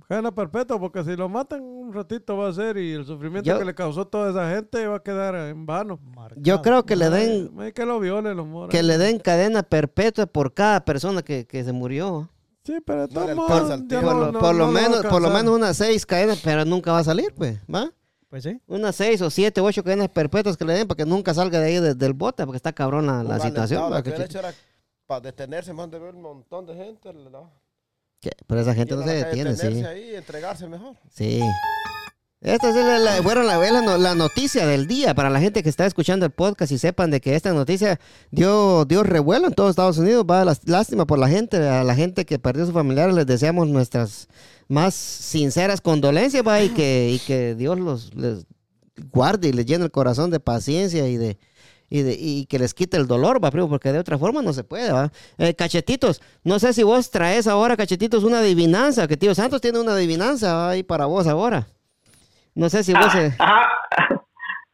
cadena perpetua, porque si lo matan un ratito va a ser y el sufrimiento Yo- que le causó toda esa gente va a quedar en vano. Yo creo que le den, Ay, que lo violen los moros. que le den cadena perpetua por cada persona que, que se murió. Sí, pero alcanza el ya Por, no- lo, no- por lo no menos, por lo menos unas seis cadenas, pero nunca va a salir, pues, ¿va? Pues sí. Unas seis o siete, ocho cadenas perpetuas que le den para que nunca salga de ahí de- del bote, porque está cabrón la, la situación. Para detenerse, más de ver un montón de gente. ¿no? pero esa gente no se detiene, sí. detenerse ahí y entregarse mejor. Sí. Esta es la, la- bueno, la, la no- la noticia del día para la gente que está escuchando el podcast y sepan de que esta noticia dio, dio revuelo en todo Estados Unidos. Va lástima por la gente, a la gente que perdió a sus familiares les deseamos nuestras más sinceras condolencias va, y, que, y que Dios los les guarde y les llene el corazón de paciencia y de, y, de- y que les quite el dolor, va, primo, porque de otra forma no se puede, va. Eh, cachetitos, no sé si vos traes ahora, cachetitos, una adivinanza, que tío Santos tiene una adivinanza ¿va? ahí para vos ahora. No sé si vos... eh, Ajá.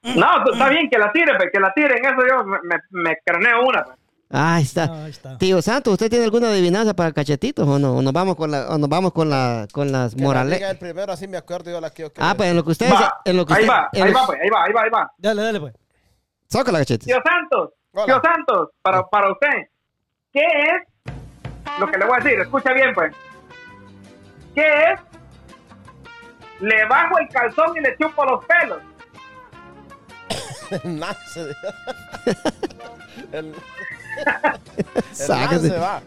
No, tú- está bien que la tire, pues, que la tire. En eso yo me, me, craneo una. pues. Ahí está. Ah, Ahí está. Tío Santos, ¿usted tiene alguna adivinanza para cachetitos o no? ¿O nos vamos con, la, o nos vamos con, la, con las la morales? el primero, así me acuerdo yo la que yo Ah, pues en lo que ustedes... Va, En lo que ahí usted- va, en ahí lo- va, pues, ahí va, ahí va, ahí va. Dale, dale, pues. Sácala, cachetes. Tío Santos, Hola. tío Santos, para, para usted, ¿qué es lo que le voy a decir? Escucha bien, pues. ¿Qué es? Le bajo el calzón y le chupo los pelos. [laughs] Nace. el, el Sáquese. Nance va.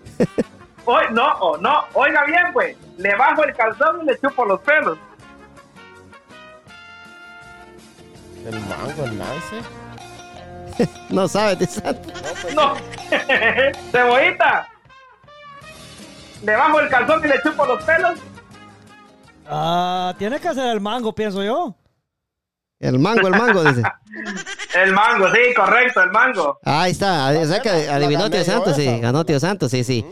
Hoy, no, oh, no, oiga bien, pues. Le bajo el calzón y le chupo los pelos. El mango, el Nance. [laughs] No sabe, tío Santos. No. [laughs] Cebollita. Le bajo el calzón y le chupo los pelos. Ah, tiene que ser el mango, pienso yo. El mango, el mango, dice. [laughs] El mango, sí, correcto, el mango. Ahí está, o sea que adivinó Tío Santos, sí, ganó Tío Santos, sí, sí.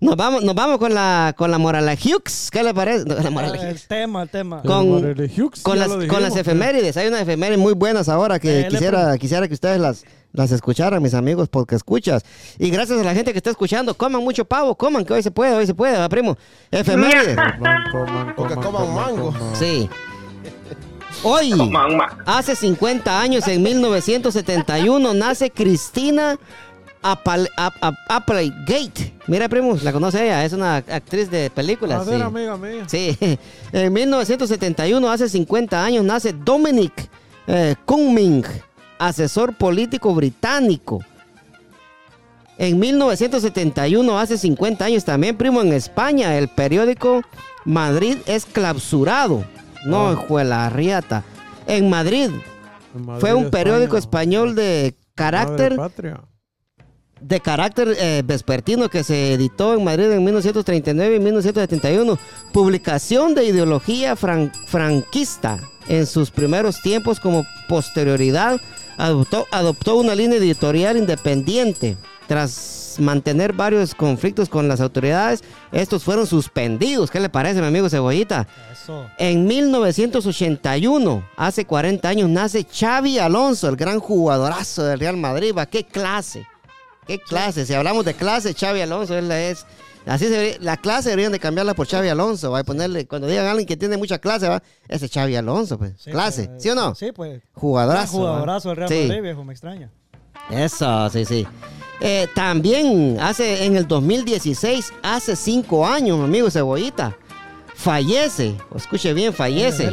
Nos vamos, nos vamos con la, con la Morala Hughes, ¿qué le parece? No, la Morala Ah, el tema, el tema. Con- El Hughes, Con las, con las pues. efemérides, hay unas efemérides muy buenas ahora que quisiera, quisiera que ustedes las, las escucharan, mis amigos, porque escuchas. Y gracias a la gente que está escuchando, coman mucho pavo, coman, que hoy se puede, hoy se puede, ¿va, primo? Efemérides. Coman, coman, mango. Sí. [laughs] Hoy, hace 50 años, en 1971, nace Cristina Apal- Ap- Ap- Applegate. Mira, primo, la conoce ella, es una actriz de películas. A ver, sí. amiga mía. Sí, [laughs] en 1971, hace 50 años, nace Dominic eh, Cumming, asesor político británico. En 1971, hace 50 años también, primo, en España, el periódico Madrid es clausurado. No, Ah. juela riata. En Madrid En Madrid, fue un periódico España. español de carácter. De carácter eh, vespertino que se editó en Madrid en 1939 y 1971. Publicación de ideología fran- franquista. En sus primeros tiempos, como posterioridad, adoptó, adoptó una línea editorial independiente. Tras mantener varios conflictos con las autoridades, estos fueron suspendidos. ¿Qué le parece, mi amigo Cebollita? Eso. En 1981, hace 40 años, nace Xavi Alonso, el gran jugadorazo del Real Madrid. ¿va? ¿Qué clase? ¿Qué clase? Si hablamos de clase, Xavi Alonso, él es... Así se la clase deberían de cambiarla por Xavi Alonso, ¿va? Y ponerle, cuando digan a alguien que tiene mucha clase, ¿va? Ese es Xavi Alonso, pues. Sí, clase, pues, ¿sí o no? Sí, pues. Jugadorazo. Jugadorazo del Real Sí. Madrid, viejo, me extraña. Eso, sí, sí. Eh, también hace en el 2016, hace cinco años, mi amigo Cebollita, fallece, escuche bien, fallece.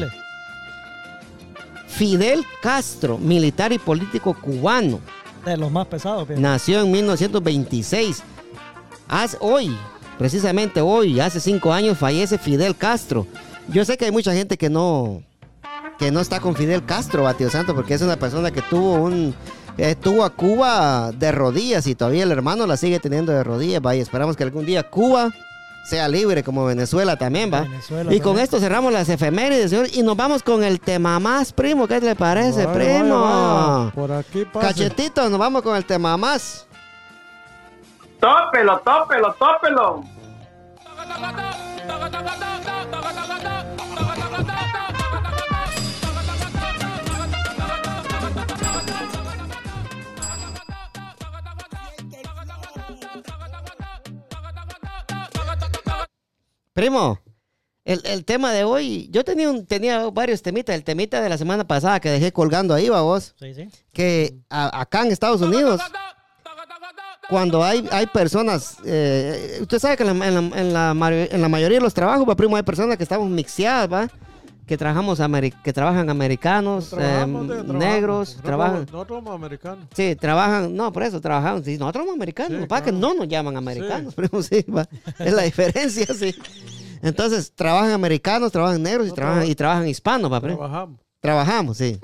Fidel Castro, militar y político cubano, De los más pesados, nació en 1926. Haz- hoy, precisamente hoy, hace cinco años, fallece Fidel Castro. Yo sé que hay mucha gente que no, que no está con Fidel Castro, Batio Santo, porque es una persona que tuvo un, eh, tuvo a Cuba de rodillas y todavía el hermano la sigue teniendo de rodillas, vaya, esperamos que algún día Cuba sea libre como Venezuela también, va. Venezuela y con también. esto cerramos las efemérides, señor, y nos vamos con el tema más, primo, ¿qué le parece, primo? vaya, vaya. Por aquí. Cachetito, nos vamos con el tema más. Tópelo, tópelo, tópelo. Primo, el, el tema de hoy, yo tenía, un, tenía varios temitas. El temita de la semana pasada que dejé colgando ahí, va vos. Sí, sí. Que a- acá en Estados Unidos, cuando hay, hay personas, eh, usted sabe que en la, en la- en la en la mayoría de los trabajos, va, primo, hay personas que estamos mixeadas, va. Que, trabajamos ameri- que trabajan americanos, Trabajamos, eh, de- trabajamos. negros, trabajan. Nosotros somos americanos. Sí, trabajan, no, por eso trabajamos. Sí, nosotros somos americanos, Sí, pasa es que claro. no nos llaman americanos, [laughs] primo, sí, va. es la diferencia, [laughs] sí. Entonces, trabajan americanos, trabajan negros y No trabajan, traba- y trabajan hispanos, va, primo. Trabajamos. Trabajamos, sí.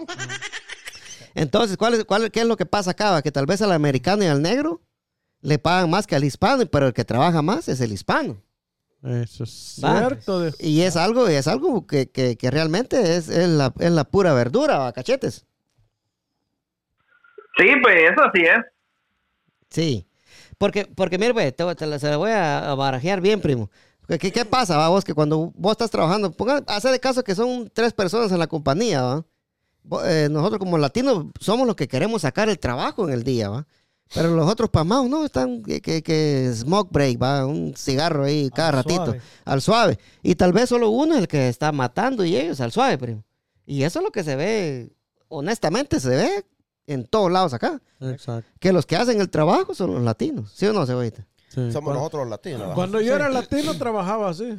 Entonces, ¿cuál es, cuál, ¿qué es lo que pasa acá? va? Que tal vez al americano y al negro le pagan más que al hispano, pero el que trabaja más es el hispano. Eso es Va. cierto. de- Y es algo, es algo que, que- que realmente es, es la, es la pura verdura, ¿va? cachetes. Sí, pues eso sí es. Sí. Porque, porque mire, pues, te, te la- se la voy a, a barajear bien, primo. ¿Qué, qué, pasa, va, vos? Que cuando vos estás trabajando, pongan, hace de caso que son tres personas en la compañía, ¿va? Eh, nosotros como latinos somos los que queremos sacar el trabajo en el día, ¿va? Pero los otros pamados, no, están que, que, que smoke break, ¿va? Un cigarro ahí cada Al ratito, suave. al suave. Y tal vez solo uno es el que está matando y ellos al suave, primo. Y eso es lo que se ve, honestamente, se ve en todos lados acá. Exacto. Que los que hacen el trabajo son los latinos, ¿sí o no, Cebollita? Sí. Somos Cuando, nosotros los latinos. cuando yo era latino [laughs] trabajaba así.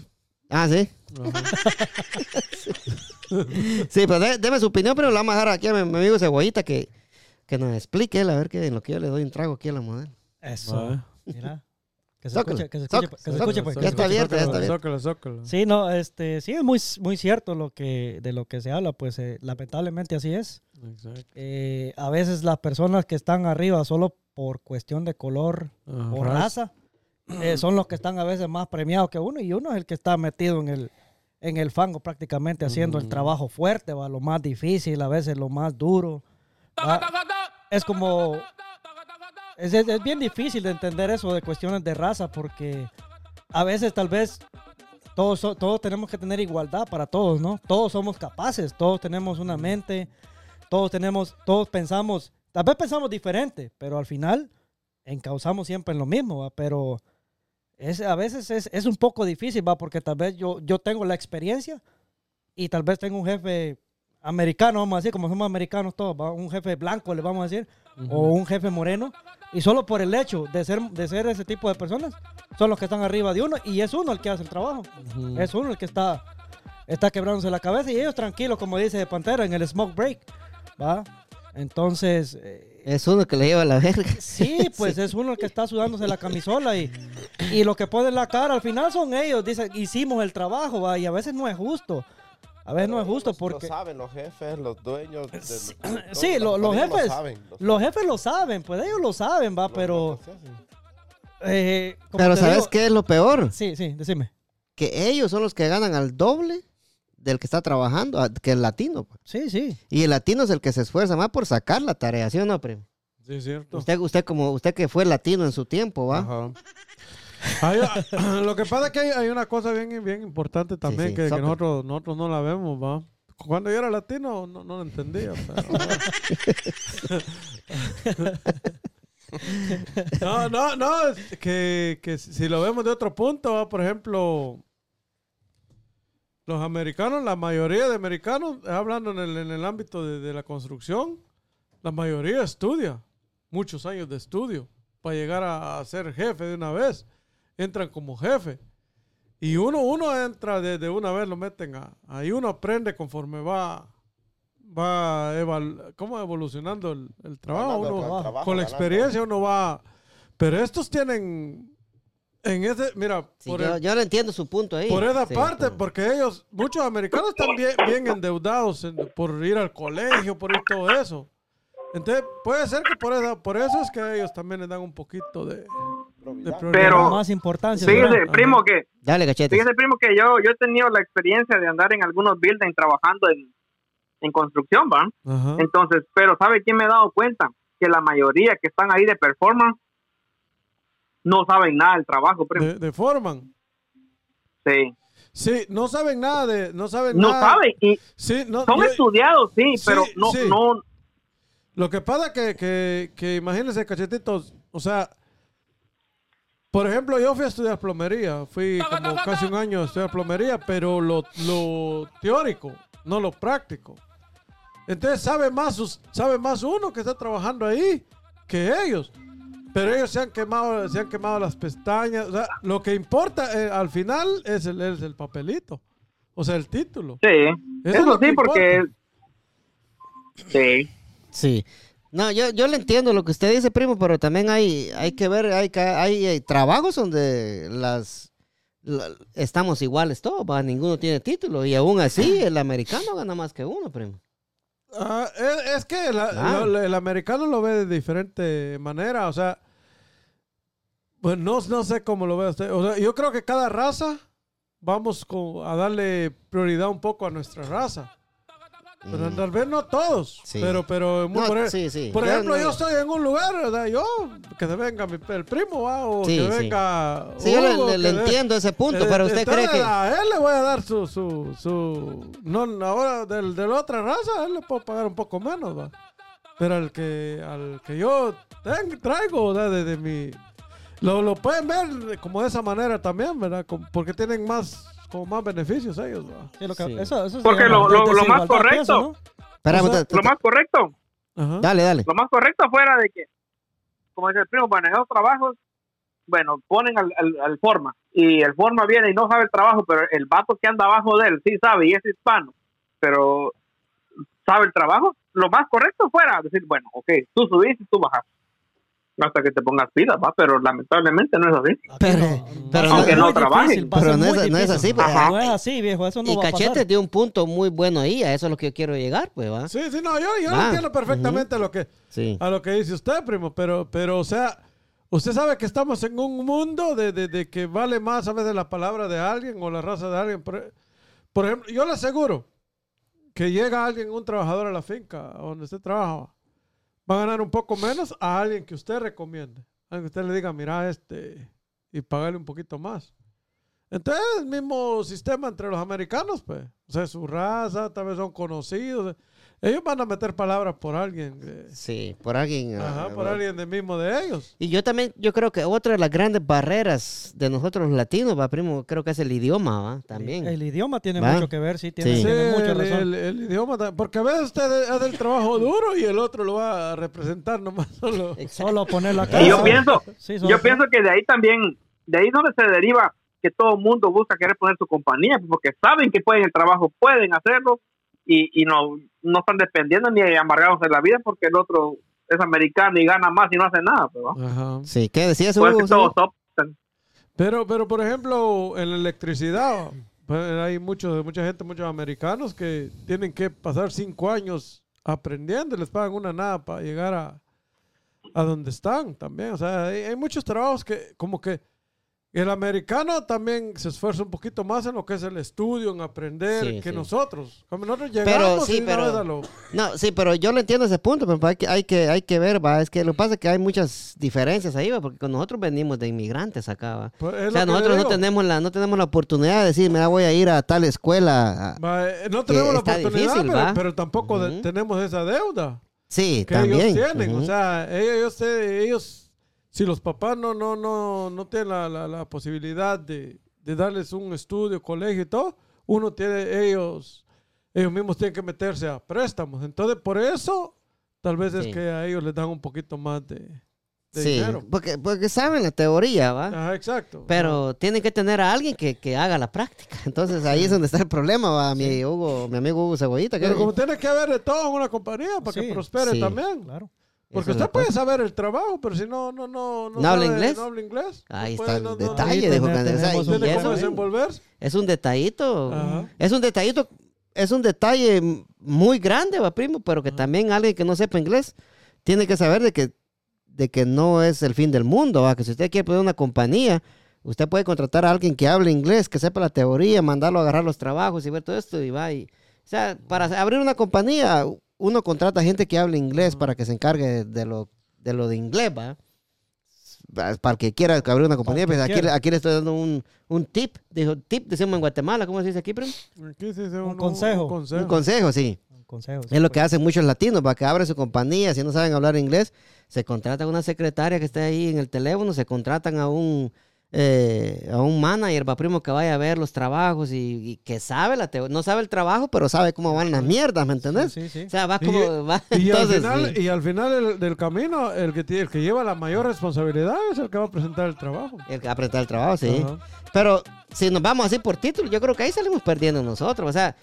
Ah, sí. [laughs] Sí, pero dé- deme su opinión, pero le vamos a dejar aquí a mi, mi amigo Cebollita que, que nos explique él, a ver que en lo que yo le doy un trago aquí a la mujer. Eso. Mira. Que se Zócalo, escuche, que se escuche, zócalo, que se escuche, pues. Ya está abierto, ya está abierto. Zócalo, zócalo. Sí, no, este, sí es muy, muy cierto lo que, de lo que se habla, pues eh, lamentablemente así es. Exacto. Eh, a veces las personas que están arriba solo por cuestión de color o raza, eh, son los que están a veces más premiados que uno y uno es el que está metido en el, en el fango prácticamente haciendo el Mm. trabajo fuerte, va, lo más difícil, a veces lo más duro. Es como... Es, es- es bien difícil de entender eso de cuestiones de raza porque a veces tal vez todos, todos tenemos que tener igualdad para todos, ¿no? Todos somos capaces, todos tenemos una mente, todos tenemos, todos pensamos, tal vez pensamos diferente, pero al final encauzamos siempre en lo mismo, ¿va? Pero es, a veces es, es un poco difícil, ¿va? Porque tal vez yo, yo tengo la experiencia y tal vez tengo un jefe americano, vamos a decir, como somos americanos todos, ¿va? un jefe blanco, le vamos a decir, o un jefe moreno, y solo por el hecho de ser, de ser ese tipo de personas, son los que están arriba de uno, y es uno el que hace el trabajo, es uno el que está, está quebrándose la cabeza, y ellos tranquilos, como dice Pantera, en el smoke break, ¿va? Entonces, eh, Es uno que le lleva la verga. [laughs] Sí, pues [laughs] es uno el que está sudándose la camisola y, y lo que pone en la cara al final son ellos. Dicen, hicimos el trabajo, va, y a veces no es justo. A veces no es justo porque... Lo saben los jefes, los dueños. de- Sí, los lo- los jefes, Lo saben, lo Los jefes lo saben, pues ellos lo saben, va, pero... eh, como Pero ¿sabes digo- qué es lo peor? Sí, sí, decime. Que ellos son los que ganan al doble del que está trabajando, que el latino. pues. Sí, sí. Y el latino es el que se esfuerza más por sacar la tarea, ¿sí o no, primo? Sí, es cierto. Usted, usted como usted que fue latino en su tiempo, ¿va? Ajá. Hay- [clears throat] lo que pasa es que hay, hay una cosa bien, bien importante también sí, que, nosotros, nosotros no la vemos, ¿va? Cuando yo era latino no, no lo entendía. pero- [laughs] no, no, no, que, que si lo vemos de otro punto, ¿va? por ejemplo, los americanos, la mayoría de americanos, hablando en el, en el ámbito de, de la construcción, la mayoría estudia, muchos años de estudio, para llegar a, a ser jefe de una vez. Entran como jefe. Y uno, uno entra de, de una vez, lo meten a... Ahí uno aprende conforme va, va eval- ¿cómo evolucionando el, el trabajo. Ganando Uno- con el trabajo, con la ganando. experiencia uno va... Pero estos tienen... En ese, mira, Sí, por, yo, el- yo le entiendo su punto ahí. por esa Sí, parte, pero- porque ellos, muchos americanos están bien, bien endeudados en- por ir al colegio, por ir todo eso. Entonces, puede ser que por eso, por eso es que ellos también les dan un poquito de. Pero- Más importancia. Fíjese, ¿verdad? primo, que Dale. Fíjese, primo, que yo, yo he tenido la experiencia de andar en algunos buildings trabajando en, en construcción, ¿va? Ajá. Entonces, pero ¿sabe quién me he dado cuenta? Que la mayoría que están ahí de performance no saben nada del trabajo, primo. de, de Foreman. Sí. Sí, no saben nada de, no saben No nada. saben. Y Sí, no, son yo- estudiados, sí, Sí, pero no, sí. no, Lo que pasa que, que, que imagínense, cachetitos, o sea, Por ejemplo, yo fui a estudiar plomería. Fui como casi un año a estudiar plomería, pero lo, lo teórico, no lo práctico. Entonces sabe más, sabe más uno que está trabajando ahí que ellos. Pero ellos se han quemado, se han quemado las pestañas. O sea, lo que importa eh, al final es el, es el papelito. O sea, el título. Sí, Eso es eso, sí, porque... importa. Sí. Sí. No, yo, yo le entiendo lo que usted dice, primo, pero también hay, hay que ver, hay, hay, trabajos donde las la- estamos iguales todos, ¿va? ninguno tiene título y aún así el americano gana más que uno, primo. Ah, es, es que la- Claro. lo- el americano lo ve de diferente manera, o sea, pues no, no sé cómo lo ve usted. O sea, yo creo que cada raza vamos a darle prioridad un poco a nuestra raza. Pero Mm. tal vez no todos, Sí. pero, pero No, por, e- sí, sí. por ejemplo, no- yo estoy en un lugar, o sea, yo, que se venga mi- el primo, ¿va? o Sí, que sí. venga Sí, yo le, entiendo ese punto, eh, pero usted cree que... A él le voy a dar su. su, su no, ahora del, de la otra raza, a él le puedo pagar un poco menos, ¿va? Pero al que, al que yo ten- traigo, ¿verdad? De, mi. Lo, lo pueden ver como de esa manera también, ¿verdad? Porque tienen más, como más beneficios ellos, ¿va? Sí, lo que- Sí. eso- eso se Porque lo- lo- lo más correcto- pienso, ¿no? Espérame, o sea, te- te- Lo más correcto, Ajá. Dale, dale. lo más correcto fuera de que, como dice el primo, bueno, en esos trabajos, bueno, ponen al, al, al forma y el forma viene y no sabe el trabajo, pero el vato que anda abajo de él sí sabe y es hispano, pero sabe el trabajo, lo más correcto fuera decir, bueno, ok, tú subiste y tú bajas. Hasta que te pongas pilas, va, pero lamentablemente no es así. Pero- no, pero va a no- no Pero no es- no es difícil. así, pues. Ajá. No es así, viejo, eso no y va a Cachete pasar. dio un punto muy bueno ahí, a eso es lo que yo quiero llegar, pues, ¿va? Sí, sí, no, yo, yo entiendo perfectamente lo que, Sí. a lo que dice usted, primo, pero, pero o sea, usted sabe que estamos en un mundo de, de- de que vale más a veces la palabra de alguien o la raza de alguien. Por, por ejemplo, yo le aseguro que llega alguien, un trabajador a la finca donde usted trabaja, va a ganar un poco menos a alguien que usted recomiende. Alguien que usted le diga, mira, este, y pagarle un poquito más. Entonces, el mismo sistema entre los americanos, pues. O sea, su raza, tal vez son conocidos. Ellos van a meter palabras por alguien. eh, Sí, por alguien. Ajá, ah, por bueno. alguien de mismo de ellos. Y yo también, yo creo que otra de las grandes barreras de nosotros los latinos, va, primo, creo que es el idioma, va, también. El idioma tiene Va. mucho que ver, sí, tiene, Sí. Sí, tiene mucha el, razón. el- el idioma, porque a veces usted hace el trabajo duro y el otro lo va a representar nomás [laughs] solo. Solo poner la Y cara. yo pienso, Sí, solo yo pienso que de ahí también, de ahí donde se deriva que todo el mundo busca querer poner su compañía, porque saben que pueden el trabajo, pueden hacerlo y, y no, no están dependiendo ni amargados en la vida porque el otro es americano y gana más y no hace nada. Pues, ¿va? Ajá. Sí, ¿qué decías, Por eso Hugo? que todos optan. Pero, pero por ejemplo, en la electricidad, pues, hay muchos, mucha gente, muchos americanos que tienen que pasar cinco años aprendiendo y les pagan una nada para llegar a, a donde están también. O sea, hay, hay muchos trabajos que como que el americano también se esfuerza un poquito más en lo que es el estudio, en aprender, Sí, que sí. nosotros. Como nosotros Pero, llegamos sí, pero- vez a lo- No, sí, pero yo le entiendo ese punto, pero hay que, hay que, hay que ver, va, es que lo que pasa es que hay muchas diferencias ahí, va, porque con nosotros venimos de inmigrantes acá, va. pues, es O sea, nosotros no tenemos la, no tenemos la oportunidad de decir, mira, voy a ir a tal escuela. a- Va, eh, no tenemos la oportunidad, difícil, pero, pero tampoco de- tenemos esa deuda. Sí, que también. ellos tienen. O sea, ellos, ellos, ellos, si los papás no, no, no, no tienen la, la- la posibilidad de, de darles un estudio, colegio y todo, uno tiene, ellos, ellos mismos tienen que meterse a préstamos. Entonces, por eso, tal vez es que a ellos les dan un poquito más de, de sí, dinero. porque, porque saben la teoría, va. Ajá, exacto. Pero tienen que tener a alguien que, que haga la práctica. [laughs] Entonces ahí es donde está el problema, va, mi Hugo, mi amigo Hugo Cebollita. que- Pero como tiene que haber de todo en una compañía para que prospere Sí. también. Claro. Porque usted puede saber el trabajo, pero si no, no, no, ¿No habla sabe- inglés? No habla inglés. no Ahí puede- está el detalle, que eso es- un detallito. Ajá. Es un detallito, es un detalle muy grande, va, primo, pero que también alguien que no sepa inglés tiene que saber de que, de que no es el fin del mundo, va, que si usted quiere poner una compañía, usted puede contratar a alguien que hable inglés, que sepa la teoría, mandarlo a agarrar los trabajos y ver todo esto y va y, o sea, para abrir una compañía, uno contrata gente que hable inglés para que se encargue de lo de lo de inglés, va. Para el que quiera abrir una compañía, pues aquí, le estoy dando un, un tip. Dijo, tip, decimos en Guatemala, ¿cómo se dice aquí, primo? Aquí se dice Un consejo. Un consejo. Un consejo, sí. Es lo que hacen muchos latinos, para que abren su compañía, si no saben hablar inglés, se contratan a una secretaria que esté ahí en el teléfono, se contratan a un eh, a un manager, va primo que vaya a ver los trabajos y, y que sabe la teo- no sabe el trabajo, pero sabe cómo van las mierdas, ¿me entendés? Sí, sí. O sea, va Y- como va, Y, entonces, al final, y al final del, del camino, el que, tiene- el que lleva la mayor responsabilidad es el que va a presentar el trabajo. el que apretar el trabajo, sí. Pero si nos vamos así por título, yo creo que ahí salimos perdiendo nosotros. O sea,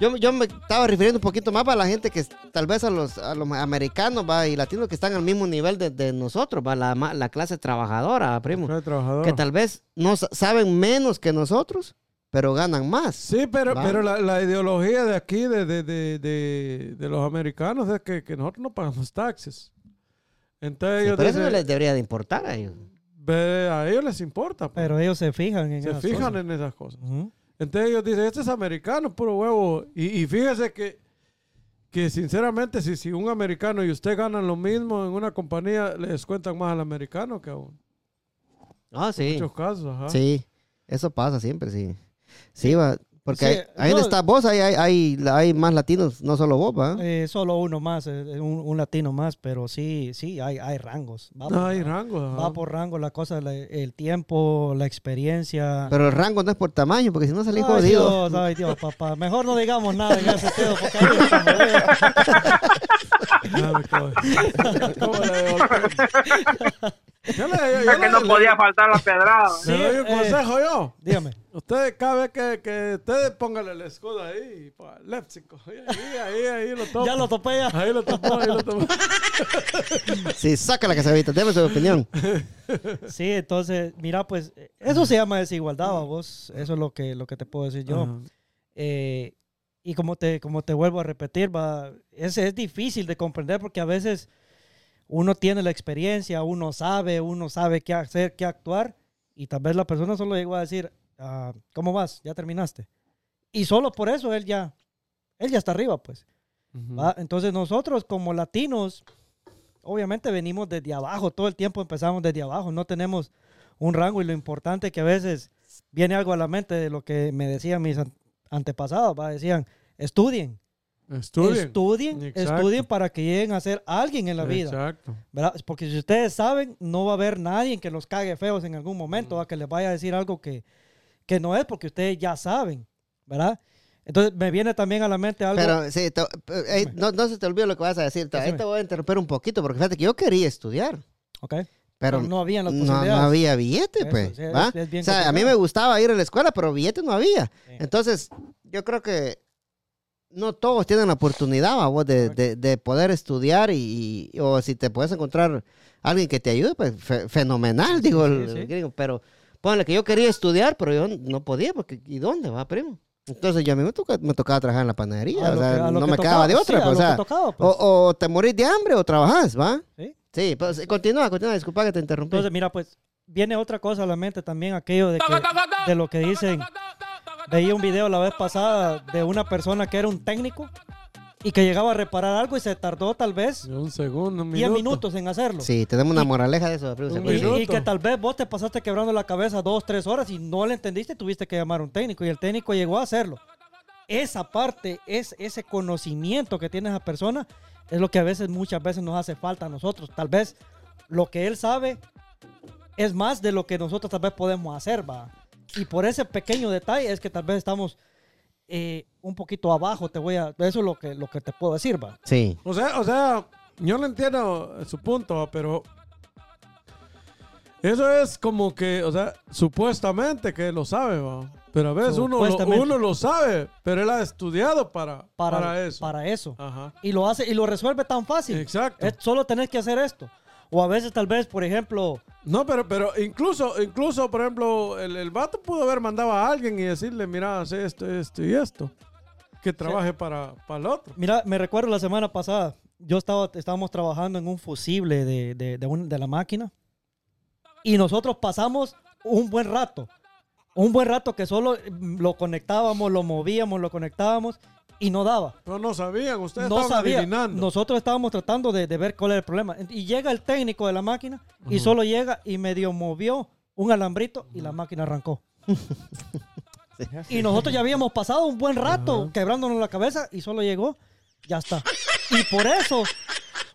yo, yo me estaba refiriendo un poquito más para la gente que tal vez a los, a los americanos va, y latinos que están al mismo nivel de, de nosotros, va, la, la clase trabajadora, primo. Clase trabajadora. Que tal vez no sa- saben menos que nosotros, pero ganan más. Sí, pero, Va. pero la, la ideología de aquí, de, de, de, de, de los americanos, es que, que nosotros no pagamos taxes. Entonces Sí, ellos pero eso no les debería de importar a ellos. "Ve, a ellos les importa. pues. Pero ellos se fijan en se esas fijan cosas. en esas cosas. Ujú. Entonces ellos dicen, este es americano, puro huevo. Y, y fíjese que, que sinceramente, si, si un americano y usted ganan lo mismo en una compañía, les cuentan más al americano que a un. Ah, En sí. muchos casos, ajá. Sí, eso pasa siempre, sí. Sí, va. Porque Sí, ahí, no. estás vos, ahí hay, hay, hay más latinos, no solo vos, ¿va? Eh, solo uno más, eh, un, un latino más, pero sí, sí, hay, hay rangos. Va, No por, hay rango. ajá. va por rango la cosa, la- el tiempo, la experiencia. Pero el rango no es por tamaño, porque si no salís jodido. Dios, ay, Dios, papá. Mejor no digamos nada en ese sentido, porque ahí [laughs] [laughs] [laughs] Es que le- no le- podía faltar la pedrada. le doy un eh, consejo yo. Dígame. Ustedes, cada vez que, que ustedes pónganle el escudo ahí, pa, léxico. Ahí, ahí, ahí lo topo. Ya lo topé ya. Ahí lo topó, ahí lo topó. [laughs] Sí, saca la casabita, déme su opinión. Sí, entonces, mira, pues, eso se llama desigualdad, ¿va vos. Eso es lo que, lo que te puedo decir yo. Eh, y como te, como te vuelvo a repetir, va, es, es difícil de comprender porque a veces uno tiene la experiencia, uno sabe, uno sabe qué hacer, qué actuar, y tal vez la persona solo llegó a decir, ah, ¿cómo vas? ¿Ya terminaste? Y solo por eso él ya, él ya está arriba, pues. ¿va? Entonces nosotros como latinos, obviamente venimos desde abajo, todo el tiempo empezamos desde abajo, no tenemos un rango y lo importante que a veces viene algo a la mente de lo que me decían mis an- antepasados, ¿va? decían, estudien, Estudien. estudien, para que lleguen a ser alguien en la vida, Exacto. ¿verdad? Porque si ustedes saben, no va a haber nadie que los cague feos en algún momento, ¿va? que les vaya a decir algo que, que no es porque ustedes ya saben, ¿verdad? Entonces me viene también a la mente algo... Pero sí, te- eh, no, no se te olvide lo que vas a decir. Ahí te voy a interrumpir un poquito, porque fíjate que yo quería estudiar, ok, pero no habían las no, posibilidades. no había billete, Eso, pues. sí, es- ¿va? es bien o sea, a mí me gustaba ir a la escuela, pero billete no había. Sí. Entonces, yo creo que no todos tienen la oportunidad, ¿va, vos, de, de- de poder estudiar y, y- o si te puedes encontrar alguien que te ayude, pues fe- fenomenal, digo, Sí, el- sí. el gringo. Pero ponle que yo quería estudiar, pero yo no podía, porque ¿y dónde va, primo? Entonces yo a mí me, toca- me tocaba trabajar en la panadería, A o sea, que- no me tocaba, quedaba de sí, otra, a pues, o lo que sea, tocaba, pues. o, o te morís de hambre o trabajas, ¿va? Sí. Sí, pues continúa, continúa, disculpa que te interrumpí. Entonces, mira, pues viene otra cosa a la mente también, aquello de, que, de lo que dicen. Veía un video la vez pasada de una persona que era un técnico y que llegaba a reparar algo y se tardó tal vez Un segundo, un 10 minuto. minutos en hacerlo. sí, tenemos una moraleja de eso, primo, ¿se Un Y, y que tal vez vos te pasaste quebrando la cabeza dos, tres horas y no le entendiste, tuviste que llamar a un técnico y el técnico llegó a hacerlo. Esa parte, es, ese conocimiento que tiene esa persona, es lo que a veces, muchas veces nos hace falta a nosotros. Tal vez lo que él sabe es más de lo que nosotros tal vez podemos hacer, va. Y por ese pequeño detalle es que tal vez estamos eh, un poquito abajo, te voy a, eso es lo que, lo que te puedo decir, va. Sí, O sea, o sea, yo no entiendo su punto, pero eso es como que, o sea, supuestamente que lo sabe, ¿va? pero a veces uno lo, uno lo sabe, pero él ha estudiado para, Para, para, eso. Para eso. Ajá. Y lo hace y lo resuelve tan fácil. Exacto. Es solo tenés que hacer esto. O a veces tal vez, por ejemplo, No, pero, pero incluso, incluso, por ejemplo, el, el vato pudo haber mandado a alguien y decirle, mira, haz esto, esto y esto. Que trabaje para, para el otro. mira, me recuerdo la semana pasada, yo estaba, estábamos trabajando en un fusible de, de, de un- de la máquina y nosotros pasamos un buen rato. Un buen rato que solo lo conectábamos, lo movíamos, lo conectábamos y no daba. Pero no sabían, ustedes no estaban sabía. adivinando. Nosotros estábamos tratando de, de ver cuál era el problema. Y llega el técnico de la máquina y solo llega y medio movió un alambrito y la máquina arrancó. [laughs] Y nosotros ya habíamos pasado un buen rato quebrándonos la cabeza y solo llegó Ya está. Y por eso,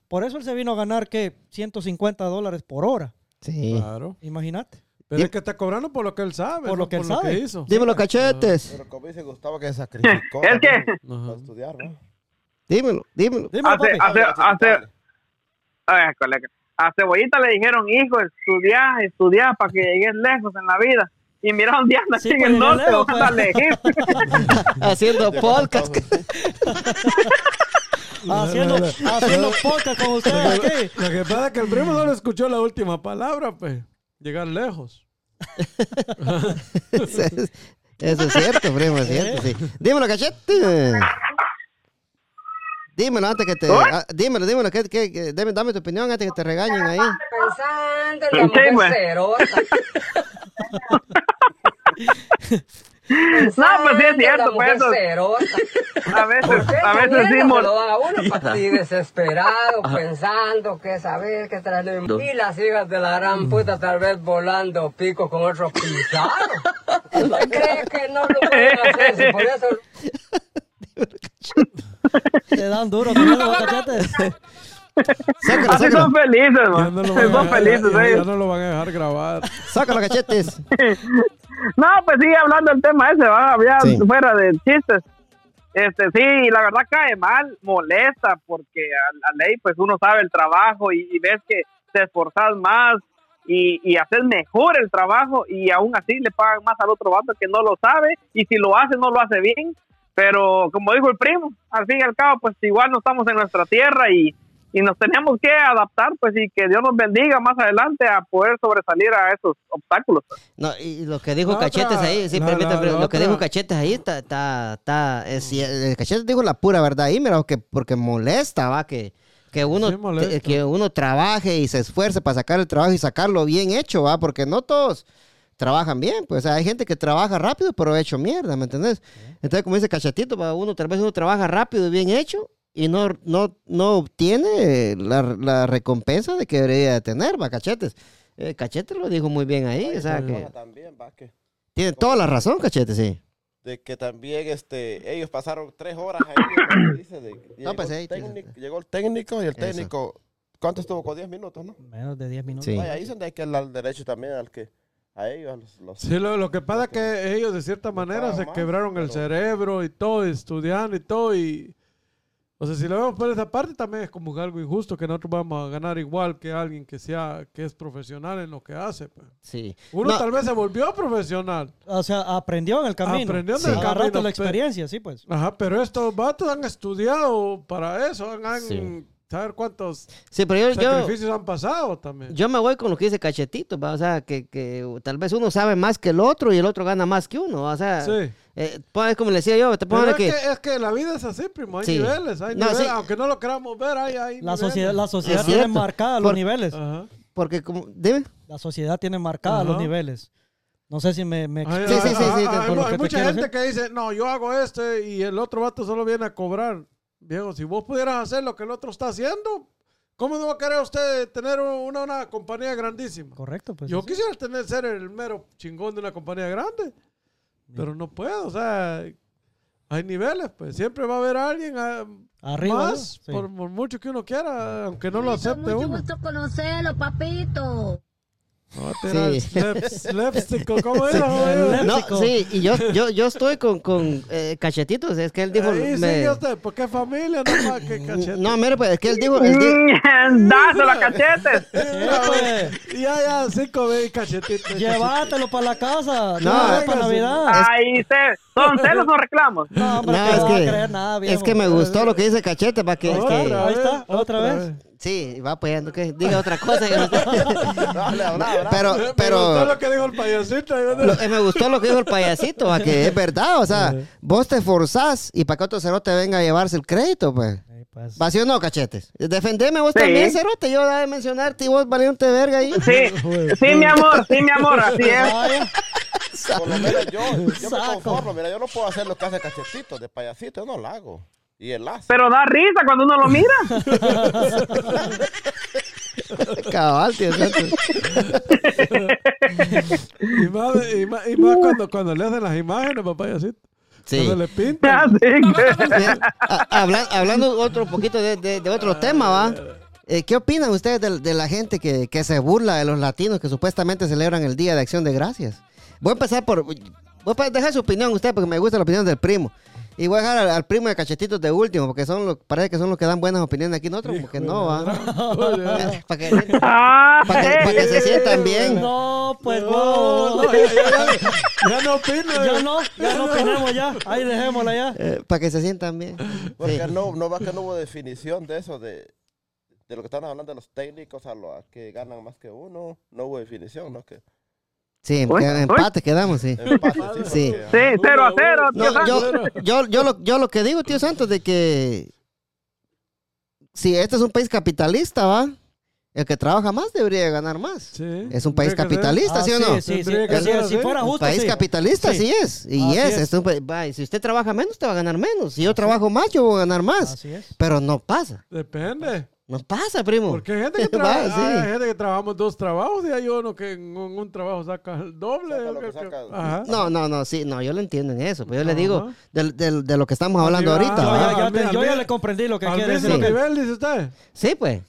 por eso él se vino a ganar, que 150 dólares por hora. Sí. Claro. Imagínate. Pero es que está cobrando por lo que él sabe. Por lo no que él sabe. hizo. Dímelo, cachetes. Pero como dice Gustavo que se sacrificó. Que- también Ajá. Para estudiar, ¿no? Dímelo, dímelo. Dime, Hace, hace, hace, colega. A Cebollita le dijeron, hijo, estudia, estudia para que llegues lejos en la vida. Y mira dónde anda Sí, aquí en pues, el norte, lejos, pues. [laughs] [laughs] Haciendo podcast. [laughs] Haciendo, haciendo podcast con ustedes aquí. Lo que pasa es que el primo no le escuchó la última palabra, pues. Llegar lejos. Eso es- [laughs] Eso es cierto, primo, es cierto, sí. Dímelo, cachete. Dímelo antes que te... ah, dímelo, dímelo, que, que- que- dame, dame tu opinión antes que te regañen ahí. Pensando en la mujer. [laughs] [laughs] No, pues sí es cierto, pues. A veces, ¿Por qué a veces mol- lo a uno para así desesperado, pensando que saber que traer y las hijas de la gran puta tal vez volando pico con otros pisados. [laughs] ¿Usted cree que no lo pueden hacer? Si por eso [laughs] Te dan duro con eso, cachetes. Sácalo, Así sácalo. son felices, Ya man. no Son dejar- felices ya- ya ellos. no lo van a dejar grabar. Sácalo, cachetes. [laughs] No, pues sí, hablando del tema ese, va, ya Sí. fuera de chistes. Este, sí, la verdad cae mal, molesta, porque a la ley, pues uno sabe el trabajo y, y ves que te esforzas más y, y haces mejor el trabajo y aún así le pagan más al otro vato que no lo sabe y si lo hace, no lo hace bien. Pero como dijo el primo, al fin y al cabo, pues igual no estamos en nuestra tierra y, y nos tenemos que adaptar, pues y que Dios nos bendiga más adelante a poder sobresalir a esos obstáculos. No, y lo que dijo La Cachetes otra- ahí, sí, la- permítame, la- pero lo que dijo Cachetes ahí está, está, está, es el Cachetes dijo la pura verdad ahí, mira, que porque molesta, va, que, que uno, Sí, que, uno trabaje y se esfuerce para sacar el trabajo y sacarlo bien hecho, va, porque no todos trabajan bien, pues hay gente que trabaja rápido pero hecho mierda, ¿me entendés? Entonces, como dice Cachetito, va, uno tal vez uno trabaja rápido y bien hecho y no, no, no obtiene la, la recompensa de que debería de tener, va, Cachetes. Eh, Cachete lo dijo muy bien ahí, o sea que... También, va, que, Tiene toda la razón, cachete, sí. de que también este, ellos pasaron tres horas ahí. ¿no? Dice, de, llegó, pues, ahí el técnico, llegó el técnico y el Eso. técnico, ¿cuánto estuvo? Con 10 minutos, ¿no? Menos de 10 minutos. Sí. Vaya, ahí es donde hay que dar derecho también al que, a ellos, los, los- Sí, lo, lo que pasa es que ellos de cierta manera se más, quebraron el pero- cerebro y todo, y estudiando y todo. Y, o sea, si lo vemos por esa parte, también es como algo injusto que nosotros vamos a ganar igual que alguien que sea que es profesional en lo que hace. pues. Sí. Uno No, tal vez se volvió profesional. O sea, aprendió en el camino. Aprendió en Sí. el Agarraste camino. la pe- experiencia, sí, pues. Ajá, pero estos vatos han estudiado para eso, han, han Sí. saber cuántos Sí, pero yo, yo, sacrificios han pasado también. yo me voy con lo que dice Cachetito, ¿va? o sea, que, que tal vez uno sabe más que el otro y el otro gana más que uno, o sea, sí. Eh, pues, como le decía yo, te pongo es que... que, es que la vida es así, primo. Hay Sí. niveles, hay No, niveles. sí. Aunque no lo queramos ver, hay, hay La niveles. sociedad, la sociedad Es tiene cierto. marcadas los Por- niveles. Ajá. Porque, como, dime. La sociedad tiene marcadas los Ajá. niveles. No sé si me, me Hay, Sí, sí, sí, hay- sí, hay- por hay te mucha gente decir. que dice, no, yo hago este y el otro vato solo viene a cobrar. Viejo, si vos pudieras hacer lo que el otro está haciendo, ¿cómo no va a querer usted tener una, una compañía grandísima? Correcto, pues. yo sí. quisiera tener, ser el mero chingón de una compañía grande, pero no puedo, o sea, hay niveles, pues siempre va a haber alguien ah, Arriba, más, ¿no? Sí. por, por mucho que uno quiera, aunque no lo acepte Mucho uno. gusto conocerlo, papito. No, va a tirar Sí. slapstick, [laughs] ¿cómo era? joder? No, Léxico. sí, y yo, yo, yo estoy con, con eh, Cachetitos, es que él dijo... Ahí me- sigue usted, porque familia, no cachete. no, mire, pues, es que él dijo... él di- [laughs] Dáselo a cachetes. Sí, pues. Ya, ya, cinco veces cachetitos. Llévatelo para la casa. No, No, para sí. Navidad. Ahí se, son celos o reclamos. No, No, que es no que- creer nada, viejo. es que me gustó lo que dice Cachete, para que... Otra Ahí vez, está, otra vez. sí, va pues, que diga otra cosa. que no- habla, habla. pero, Me gustó pero... lo que dijo el payasito. yo Lo- eh, me gustó lo que dijo el payasito, a que es verdad, o sea, vos te forzás y para que otro cerote venga a llevarse el crédito, pues. Pues. ¿Va sí o no, cachetes? Defendeme vos Sí. también, cerote, yo de mencionarte y vos valiente verga ahí. Sí, [laughs] sí, mi amor, sí, mi amor, así es. Por lo menos yo, yo me conformo. Mira, yo no puedo hacer lo que hace Cachetito, de payasito, yo no lo hago. Y él hace. Pero da risa cuando uno lo mira. [laughs] Cabal, tío. Y más, y más, y más cuando, cuando le hacen las imágenes, papá, payasito. Sí. Se le pinta. Así que- Bien, a- habla- hablando otro poquito de, de- de otro tema, ¿va? Eh, ¿Qué opinan ustedes de, de la gente que, que se burla de los latinos que supuestamente celebran el Día de Acción de Gracias? Voy a empezar por... Voy a dejar su opinión usted porque me gusta la opinión del primo. Y voy a dejar al, al primo de cachetitos de último porque son los, parece que son los que dan buenas opiniones aquí. Nosotros como [laughs] que no, ¿va? para que, Ah, pa' que- pa' que se sientan bien. No, pues no. No, ya, ya- ya no opino. Ya no, ya no opinemos ya. Ahí dejémosla ya. para que se sientan bien. Porque Sí. no, no va que no hubo definición de eso, de, de lo que estaban hablando de los técnicos a los que ganan más que uno. No hubo definición, ¿no? Que Sí, empate quedamos, sí. empate, sí. Sí. Sí, cero a cero. tío No, Santos. yo, yo, yo, lo, yo lo que digo, tío Santos, de que si este es un país capitalista, ¿va? El que trabaja más debería ganar más. Sí. Es un país capitalista, Ah, ¿sí o no? Sí, sí, sí. Si- fuera Un justo, país sí. capitalista, Sí. sí es. Y Así es. es. es un va, y si usted trabaja menos, te va a ganar menos. Si yo trabajo más, yo voy a ganar más. Así es. Pero no pasa. Depende. No pasa, primo. Porque hay gente que, [laughs] trabaja, sí. hay gente que trabajamos dos trabajos y hay uno que en un, un trabajo saca el doble. Saca lo que que- saca. Ajá. No, no, no, sí, no, yo lo entiendo en eso. Pero yo le digo del- de lo que estamos hablando ahorita. Yo, ya, ya te- yo le comprendí lo que quiere decir. Sí. nivel, dice usted. Sí, pues.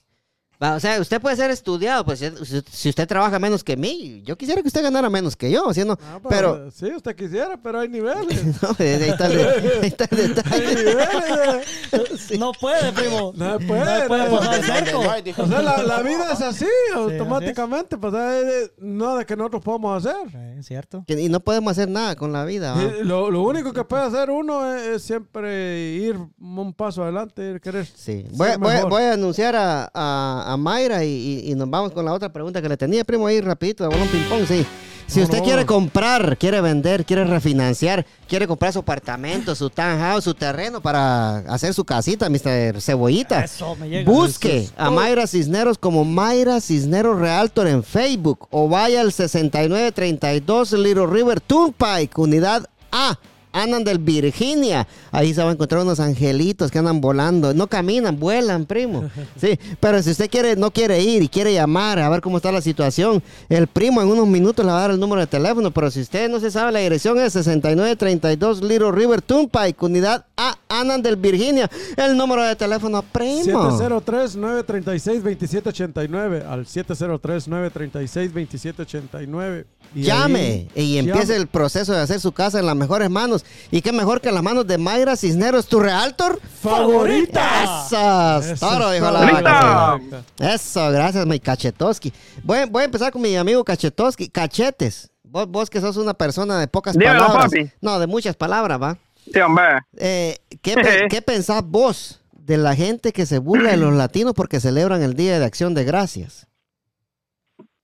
O sea, usted puede ser estudiado, pues si, si usted trabaja menos que mí, yo quisiera que usted ganara menos que yo, ¿sí no? Ah, pero, Sí, usted quisiera, pero hay niveles. [laughs] no, ahí está el, [laughs] ahí está el hay detalle. niveles. [laughs] No puede, primo. No puede. No puede pasar cerco. hay. O sea, la, la vida es así, automáticamente. Pues hay nada que nosotros podamos hacer. Eh, Es cierto. Y no podemos hacer nada con la vida. Lo, lo único que puede hacer uno es, es siempre ir un paso adelante, ir querer Sí. ser Voy, voy- voy a anunciar a, a- a Mayra y, nos vamos con la otra pregunta que le tenía, primo, ahí rapidito, de balón ping-pong, sí. Si No, usted no. quiere comprar, quiere vender, quiere refinanciar, quiere comprar su apartamento, su townhouse, su terreno para hacer su casita, Mr. Cebollita, Eso me llega. busque a Mayra Cisneros como Mayra Cisneros Realtor en Facebook o vaya al 6932 Little River Turnpike, unidad A. Andan del Virginia. Ahí se va a encontrar unos angelitos que andan volando. No caminan, vuelan, primo. [laughs] Sí, pero si usted quiere, no quiere ir y quiere llamar a ver cómo está la situación, el primo en unos minutos le va a dar el número de teléfono. Pero si usted no se sabe la dirección, es 6932 Little River Turnpike, unidad A. Andan del Virginia. El número de teléfono, primo. 703-936-2789 al 703-936-2789. Y Llame ahí- y empiece llame. el proceso de hacer su casa en las mejores manos. Y qué mejor que en las manos de Mayra Cisneros, tu realtor favorita. Eso, es Eso toro, dijo la vaca. Eso, gracias, mi Cachetoski. Voy, voy a empezar con mi amigo Cachetoski. Cachetes. Vos, vos que sos una persona de pocas Dímelo, palabras. papi. No, de muchas palabras, va. Sí, hombre. Eh, ¿qué, pe- [laughs] qué pensás vos de la gente que se burla de los latinos porque celebran el Día de Acción de Gracias?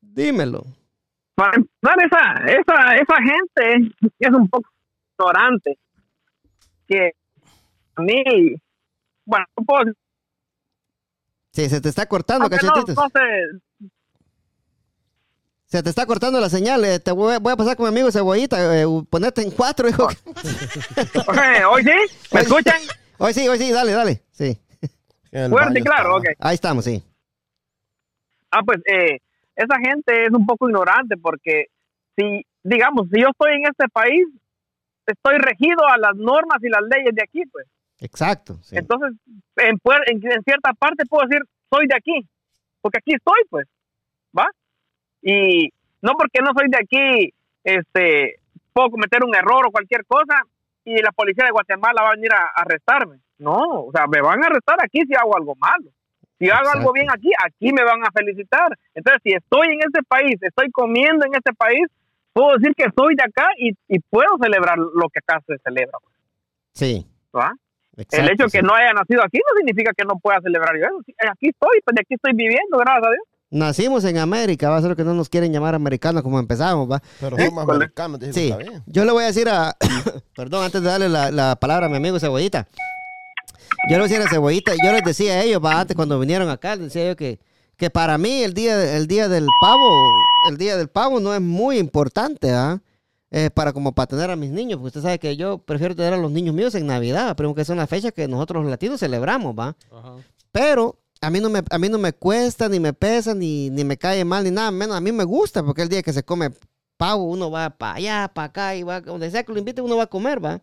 Dímelo. Para empezar, esa, esa, esa gente es un poco ignorante. Que a mí, bueno, no puedo decir Sí, se te está cortando, no, cachetitos. no sé, Se te está cortando la señal. eh, te voy, voy a pasar con mi amigo Cebollita. eh, ponete en cuatro, hijo. ¿Hoy sí? ¿Me Hoy- escuchan? Hoy sí, hoy sí, dale, dale. Sí. Fuerte y claro, ok. Ahí estamos, sí. Ah, pues eh, esa gente es un poco ignorante porque si, digamos, si yo estoy en este país, estoy regido a las normas y las leyes de aquí, pues. Exacto. sí. Entonces, en, en, cierta parte puedo decir, soy de aquí, porque aquí estoy, pues, ¿va? Y no porque no soy de aquí, este, puedo cometer un error o cualquier cosa y la policía de Guatemala va a venir a, a arrestarme. No, o sea, me van a arrestar aquí si hago algo malo. Si hago algo bien aquí, aquí me van a felicitar. Entonces, si estoy en este país, estoy comiendo en este país, puedo decir que soy de acá y, y puedo celebrar lo que acá se celebra, Sí. ¿va? exacto, el hecho de que sí. no haya nacido aquí no significa que no pueda celebrar yo eso. Aquí estoy, pues de aquí estoy viviendo, gracias a Dios. Nacimos en América, va a ser que no nos quieren llamar americanos como empezamos, va. Pero Sí, somos con- americanos, dije que Sí, está bien. yo le voy a decir a, [coughs] perdón, antes de darle la, la palabra a mi amigo Cebollita, yo le voy a decir a Cebollita, yo les decía a ellos, va, antes cuando vinieron acá, les decía yo que, que para mí el día, el día del pavo, el día del pavo no es muy importante, ¿ah? Eh, para como para tener a mis niños, porque usted sabe que yo prefiero tener a los niños míos en Navidad, pero que son las fechas que nosotros los latinos celebramos, ¿va? Pero a mí no me, a mí no me cuesta, ni me pesa, ni, ni me cae mal, ni nada menos. A mí me gusta, porque el día que se come pavo, uno va para allá, para acá, y va, donde sea que lo invite, uno va a comer, ¿va?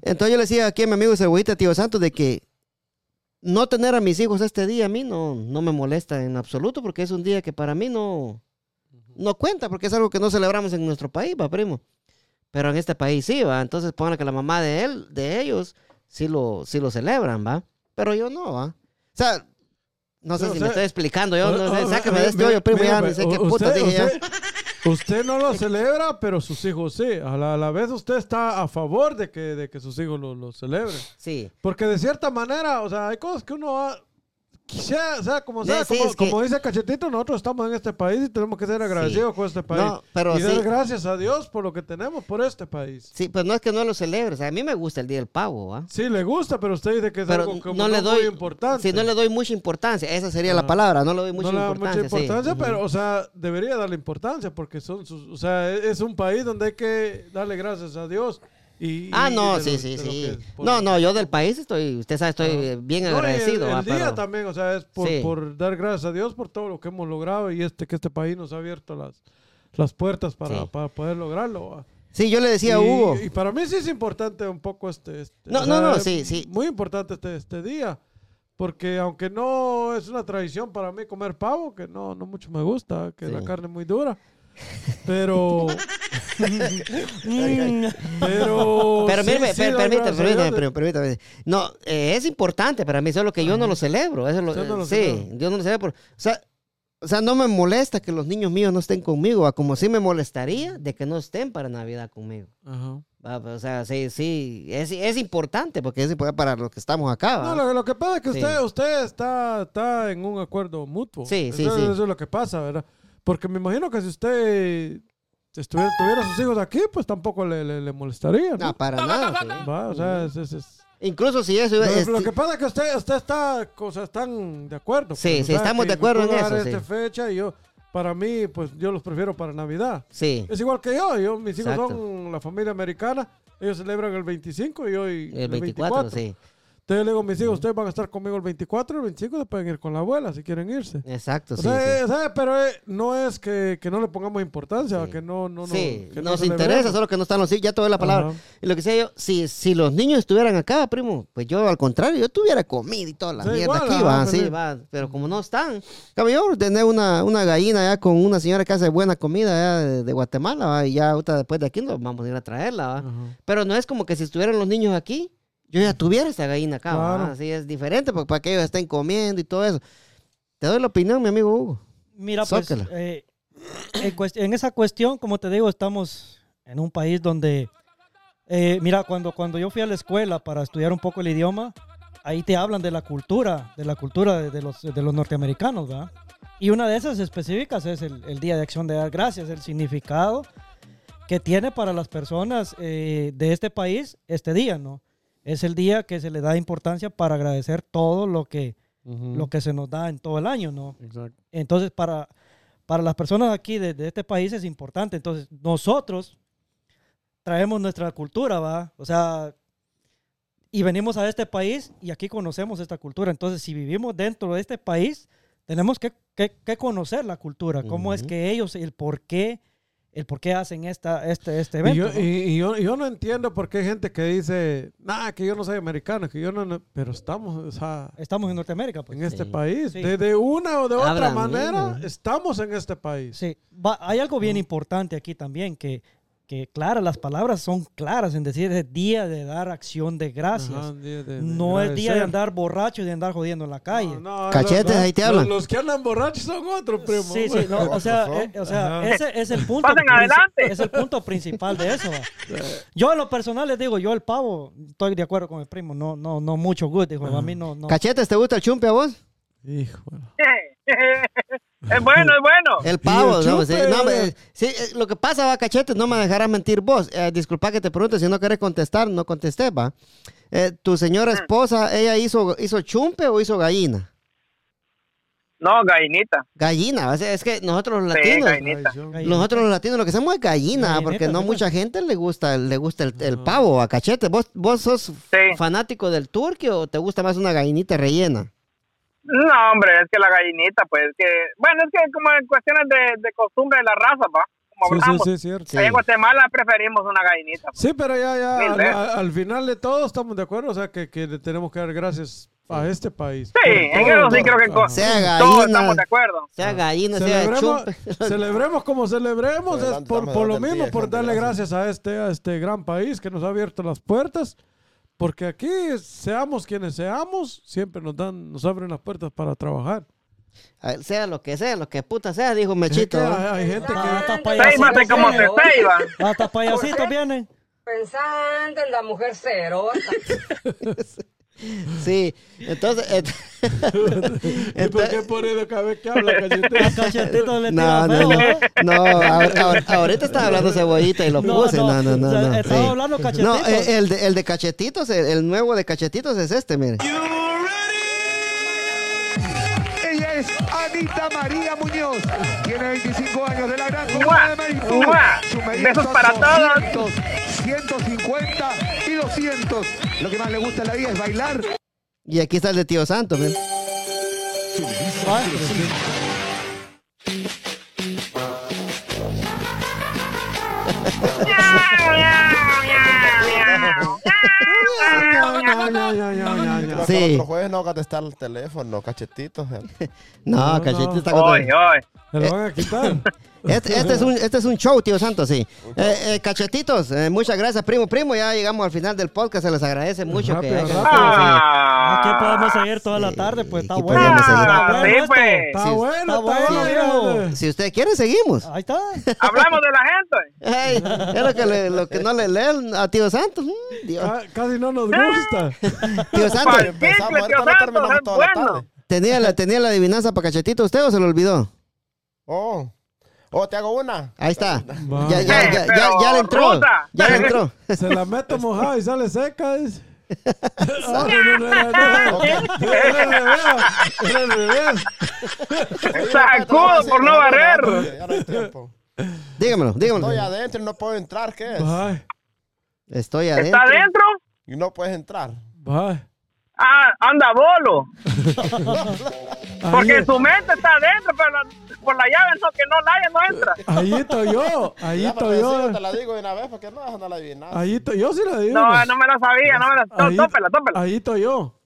Entonces yo le decía aquí a mi amigo Cebollita, tío Santos, de que no tener a mis hijos este día a mí no, no me molesta en absoluto, porque es un día que para mí no, no cuenta, porque es algo que no celebramos en nuestro país, va, primo. Pero en este país sí, va. Entonces póngale que la mamá de él, de ellos, sí lo, sí lo celebran, va. Pero yo no, va. O sea, no sé si o me estoy explicando, yo no sé, sáqueme de este hoyo, primo, ya ni sé qué puta dije ya. Usted- no lo celebra, pero sus hijos sí. A la, a la vez usted está a favor de que, de que sus hijos lo, lo celebren. Sí. Porque de cierta manera, o sea, hay cosas que uno ha- o sea, como, Sí, sea, sí, como, que- dice Cachetito, nosotros estamos en este país y tenemos que ser agradecidos con este país. No, pero y dar gracias a Dios por lo que tenemos por este país. Sí, pues no es que no lo celebres. A mí me gusta el día del pavo. Sí, le gusta, pero usted dice que es Pero algo como no le doy muy importante. Sí, no le doy mucha importancia. Esa sería la Ajá. palabra. No le doy mucha no importancia. mucha importancia, pero, o sea, debería darle importancia porque son sus, o sea, es es un país donde hay que darle gracias a Dios. Y, Ah, y no, sí, lo- sí, sí. No, no, yo del país estoy, usted sabe, estoy eh, bien No, y el- agradecido. El, ¿va? día Pero- también, o sea, es por, Sí. por dar gracias a Dios por todo lo que hemos logrado y este que este país nos ha abierto las, las puertas para, Sí. para poder lograrlo. ¿va? Sí, yo le decía a y, Hugo. y para mí sí es importante un poco este. este- No, o no, no, sí, sí. Muy importante este, este día. Porque aunque no es una tradición para mí comer pavo, que no, no mucho me gusta, que Sí. la carne es muy dura. Pero. Pero. Pero sí, per- permítame, permítame, permítame. No, eh, es importante para mí, solo que yo no lo celebro. Eso lo, Usted no lo sí, celebra. yo no lo celebro. O sea, o sea, no me molesta que los niños míos no estén conmigo, ¿va? como sí me molestaría de que no estén para Navidad conmigo. Ajá. ¿va? O sea, sí, sí, es, es importante porque es importante para los que estamos acá. ¿va? No, lo, lo que pasa es que Sí. usted, usted está, está en un acuerdo mutuo. Sí, sí, eso, sí. Eso es lo que pasa, ¿verdad? Porque me imagino que si usted estuviera, tuviera sus hijos aquí, pues tampoco le, le- le molestaría, ¿no? No, para nada. sí. Va, o sea, es- es- es- Incluso si eso... Lo, es- lo que pasa es que usted, usted está, o sea, están de acuerdo. Sí, pues, sí, estamos de acuerdo en eso, sí. fecha y yo, para mí, pues yo los prefiero para Navidad. sí, Es igual que yo, yo mis hijos Exacto. son la familia americana, ellos celebran el 25 y hoy el 24, sí. Entonces le digo a mis hijos, ustedes van a estar conmigo el 24 y el 25 se pueden ir con la abuela si quieren irse. Exacto, O sí. sea, sí. eh, pero eh, no es que, que no le pongamos importancia, Sí. que no, no, no. Sí, que no nos celebremos. interesa, solo que no están los hijos. Ya doy la palabra. Ajá. Y lo que sé yo, si, si los niños estuvieran acá, primo, pues yo al contrario, yo tuviera comida y toda la mierda igual, aquí, va, pues, sí, va. Pero como no están, yo ordené una, una gallina ya con una señora que hace buena comida ya de, de Guatemala, va, y ya después de aquí nos vamos a ir a traerla, va. Pero no es como que si estuvieran los niños aquí, yo ya tuviera esa gallina acá. Claro. Así es diferente, porque para que ellos estén comiendo y todo eso. Te doy la opinión, mi amigo Hugo. Mira, pues, eh, en, esa cuestión, como te digo, estamos en un país donde, eh, mira, cuando, cuando yo fui a la escuela para estudiar un poco el idioma, ahí te hablan de la cultura, de la cultura de, de los, de los norteamericanos, ¿verdad? Y una de esas específicas es el, el Día de Acción de Dar Gracias, el significado que tiene para las personas eh, de este país este día, ¿no? Es el día que se le da importancia para agradecer todo lo que, lo que se nos da en todo el año, ¿no? Exacto. Entonces, para, para las personas aquí de, de este país es importante. Entonces, nosotros traemos nuestra cultura, ¿va? O sea, y venimos a este país y aquí conocemos esta cultura. Entonces, si vivimos dentro de este país, tenemos que, que- que conocer la cultura, cómo es que ellos, el por qué, el por qué hacen esta, este, este Y evento. yo, ¿no? y, y yo, yo no entiendo por qué hay gente que dice, nada, que yo no soy americano, que yo no, no-". pero estamos, o sea, Estamos en Norteamérica, pues. en este Sí. país. Sí. De, de una o de otra Hablan manera, bien. estamos en este país. Sí, Va- hay algo bien importante aquí también, que, que claro, las palabras son claras en decir es día de dar acción de gracias. Ajá, día de- de no es día de andar borracho y de andar jodiendo en la calle. No, no, Cachetes, los- ahí te hablan. Los, que andan borrachos son otros, primo. Sí, sí, no, o sea, eh, o sea ese es el punto. Adelante. Es el punto principal de eso. [laughs] Yo en lo personal les digo, yo el pavo, estoy de acuerdo con el primo, no, no, no mucho good, dijo, a mí no, no. Cachetes, ¿te gusta el chumpe a vos? Hijo. [laughs] es bueno, es bueno. El pavo, el no, sí, no, eh. me- sí, lo que pasa, va, cachete, no me dejarás mentir vos. Eh, disculpa que te pregunte, si no querés contestar, no contesté, va. Eh, tu señora esposa, ¿ella hizo, hizo chumpe o hizo gallina? No, gallinita. Gallina, o sea, es que nosotros los Sí, latinos, gallinita. Nosotros los latinos lo que hacemos es gallina, Gallinita, porque no mucha gente le gusta, le gusta el, el pavo a cachete. ¿Vos, ¿Vos sos Sí. fanático del turqui o te gusta más una gallinita rellena? No, hombre, es que la gallinita, pues que, bueno, es que como en cuestiones de, de costumbre de la raza, va. como Sí, sí, hablamos. sí, cierto. Sí. Allá en Guatemala preferimos una gallinita. Sí, pero ya, ya, al, al- al final de todo estamos de acuerdo, o sea, que, que le tenemos que dar gracias a este país. Sí, en eso sí creo que con- Sea todos gallina. estamos de acuerdo. Sea gallina, sea Celebremos, chumpe. [laughs] celebremos como celebremos, es por, por lo mismo, por darle gracias. gracias a este, a este gran país que nos ha abierto las puertas, porque aquí, seamos quienes seamos, siempre nos dan, nos abren las puertas para trabajar. Sea lo que sea, lo que puta sea, dijo Es Mechito. que ¿va? hay, hay gente que... Hasta como se vienen. seiba. Hasta payasitos vienen. Pensando en la mujer cerosa. [laughs] Sí, entonces. et- [laughs] ¿Y por qué pone cada vez que habla, cachetitos le No, no, no. No, ahor- ahor- ahorita estaba hablando cebollita y lo No, puse. No, no, no. o sea, no, estaba sí. hablando No, cachetitos. eh, el de, el de cachetitos, el, el nuevo de cachetitos es este, mire. Ella es Anita María Muñoz. Tiene 25 años de la gran comuna de Besos son para todos. 200, 150 y 200. Lo que más le gusta en la vida es bailar. Y aquí está el de Tío [laughs] Santo, mire. Sí. Otro jueves no contestar el teléfono, cachetitos. [laughs] No, No, cachetito no. está con Hoy, hoy. Se lo van a quitar. [laughs] Este, este es un, este es un show, tío Santo, sí. Eh, eh, cachetitos, eh, muchas gracias, primo. Primo, ya llegamos al final del podcast. Se les agradece mucho que Rápido, rápido. Ah, Aquí podemos seguir toda la tarde, pues está Aquí bueno. podemos seguir. Está Ah, bueno sí, pues. Está bueno, está bueno, bueno. Si usted quiere, seguimos. Ahí está. [laughs] Hablamos de la gente. Es lo que, le- lo que no le leen a tío Santos. Mm, Dios. Ca- Casi no nos gusta. Tío Empezamos, ahorita no terminamos es toda la tarde. ¿tenía la, ¿tenía la adivinanza para cachetito usted o se lo olvidó? Oh, oh, te hago una. Ahí está. Va. Ya, ya, ya, ya, ya le entró. Ruta. Ya le entró. Se la meto mojada y sale seca. dice. Ah, no, no, no, no, no. Ok. Era al revés, era al revés. Oye, Sacudo por no barrer. ya no hay tiempo. Dígamelo, dígamelo. Estoy adentro y no puedo entrar, ¿qué es? Bye, Estoy adentro. ¿Está adentro? Y no puedes entrar. bye. Ah, anda bolo. [laughs] Porque Ahí, su mente está adentro, pero la- por la llave no, que no la haya, no entra. [laughs] ahí estoy yo, ahí Ya, estoy sí, yo. te la digo de una vez porque no dejan la adivinar. Ahí estoy yo, sí la digo. No, no me la sabía, no me la Ahí- Tópela, tópela. Ahí estoy yo,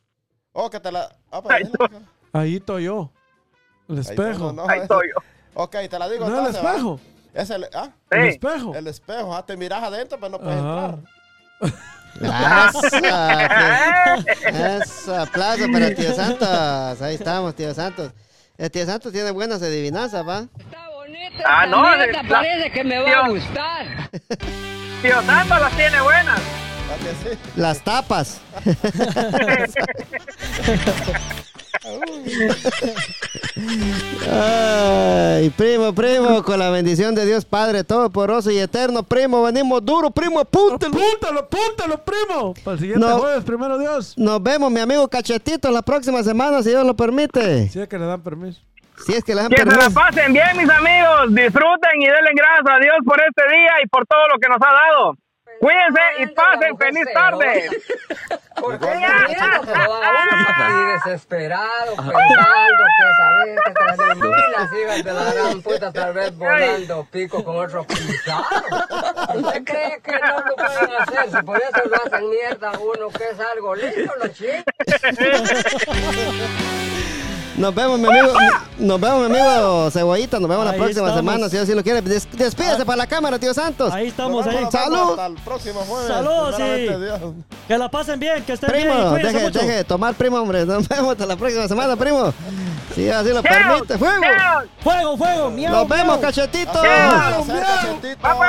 Oh, que te la. Ah, pues, dile, no. ahí estoy yo. El Ahí espejo. no, no, Ahí estoy yo. Ok, te la digo ¿No el entonces. ¿va? espejo? Es el. Ah, El espejo. el espejo. Ah, te miras adentro, pero no puedes Ajá. entrar. [laughs] Eso, eso, aplauso para tío Santos. Ahí estamos, tío Santos. El tío Santos tiene buenas adivinanzas, ¿va? Está bonita Ah, no, neta, la- parece que me va a gustar. Tío Santo las tiene buenas. ¿A que sí? Las tapas. [laughs] Ay, primo, primo, con la bendición de Dios Padre Todopoderoso y Eterno, primo, venimos duro, primo, apúntelo. Apúntalo, apúntalo, primo. Para el siguiente No. jueves, primero Dios. Nos vemos, mi amigo Cachetito, la próxima semana, si Dios lo permite. Si es que le dan permiso. Si es que le dan Que se la pasen bien, mis amigos. Disfruten y denle gracias a Dios por este día y por todo lo que nos ha dado. Cuídense y pasen feliz tarde. ¿Por qué uno así desesperado, pensando que saber que las hijas de la gran puta tal vez volando pico con otro pisado. ¿Usted cree que no lo pueden hacer? Si por eso lo hacen mierda a uno que es algo lindo, los chicos. [laughs] Nos vemos, mi amigo. Nos vemos, mi amigo Cebollita. Nos vemos la próxima estamos. semana, si Dios así lo quiere. Des- despídese para la cámara, tío Santos. Ahí estamos, ahí. Salud. Hasta el próximo jueves. Salud, sí. Que la pasen bien, que estén bien. Primo, deje, mucho. deje de tomar, primo, hombre. Nos [laughs] vemos hasta la próxima semana, primo. Si así lo permite. ¡Fuego! Fuego, fuego. Miau, Nos vemos, miau. cachetitos. Ha sido un placer, cachetitos. ¡Vamos!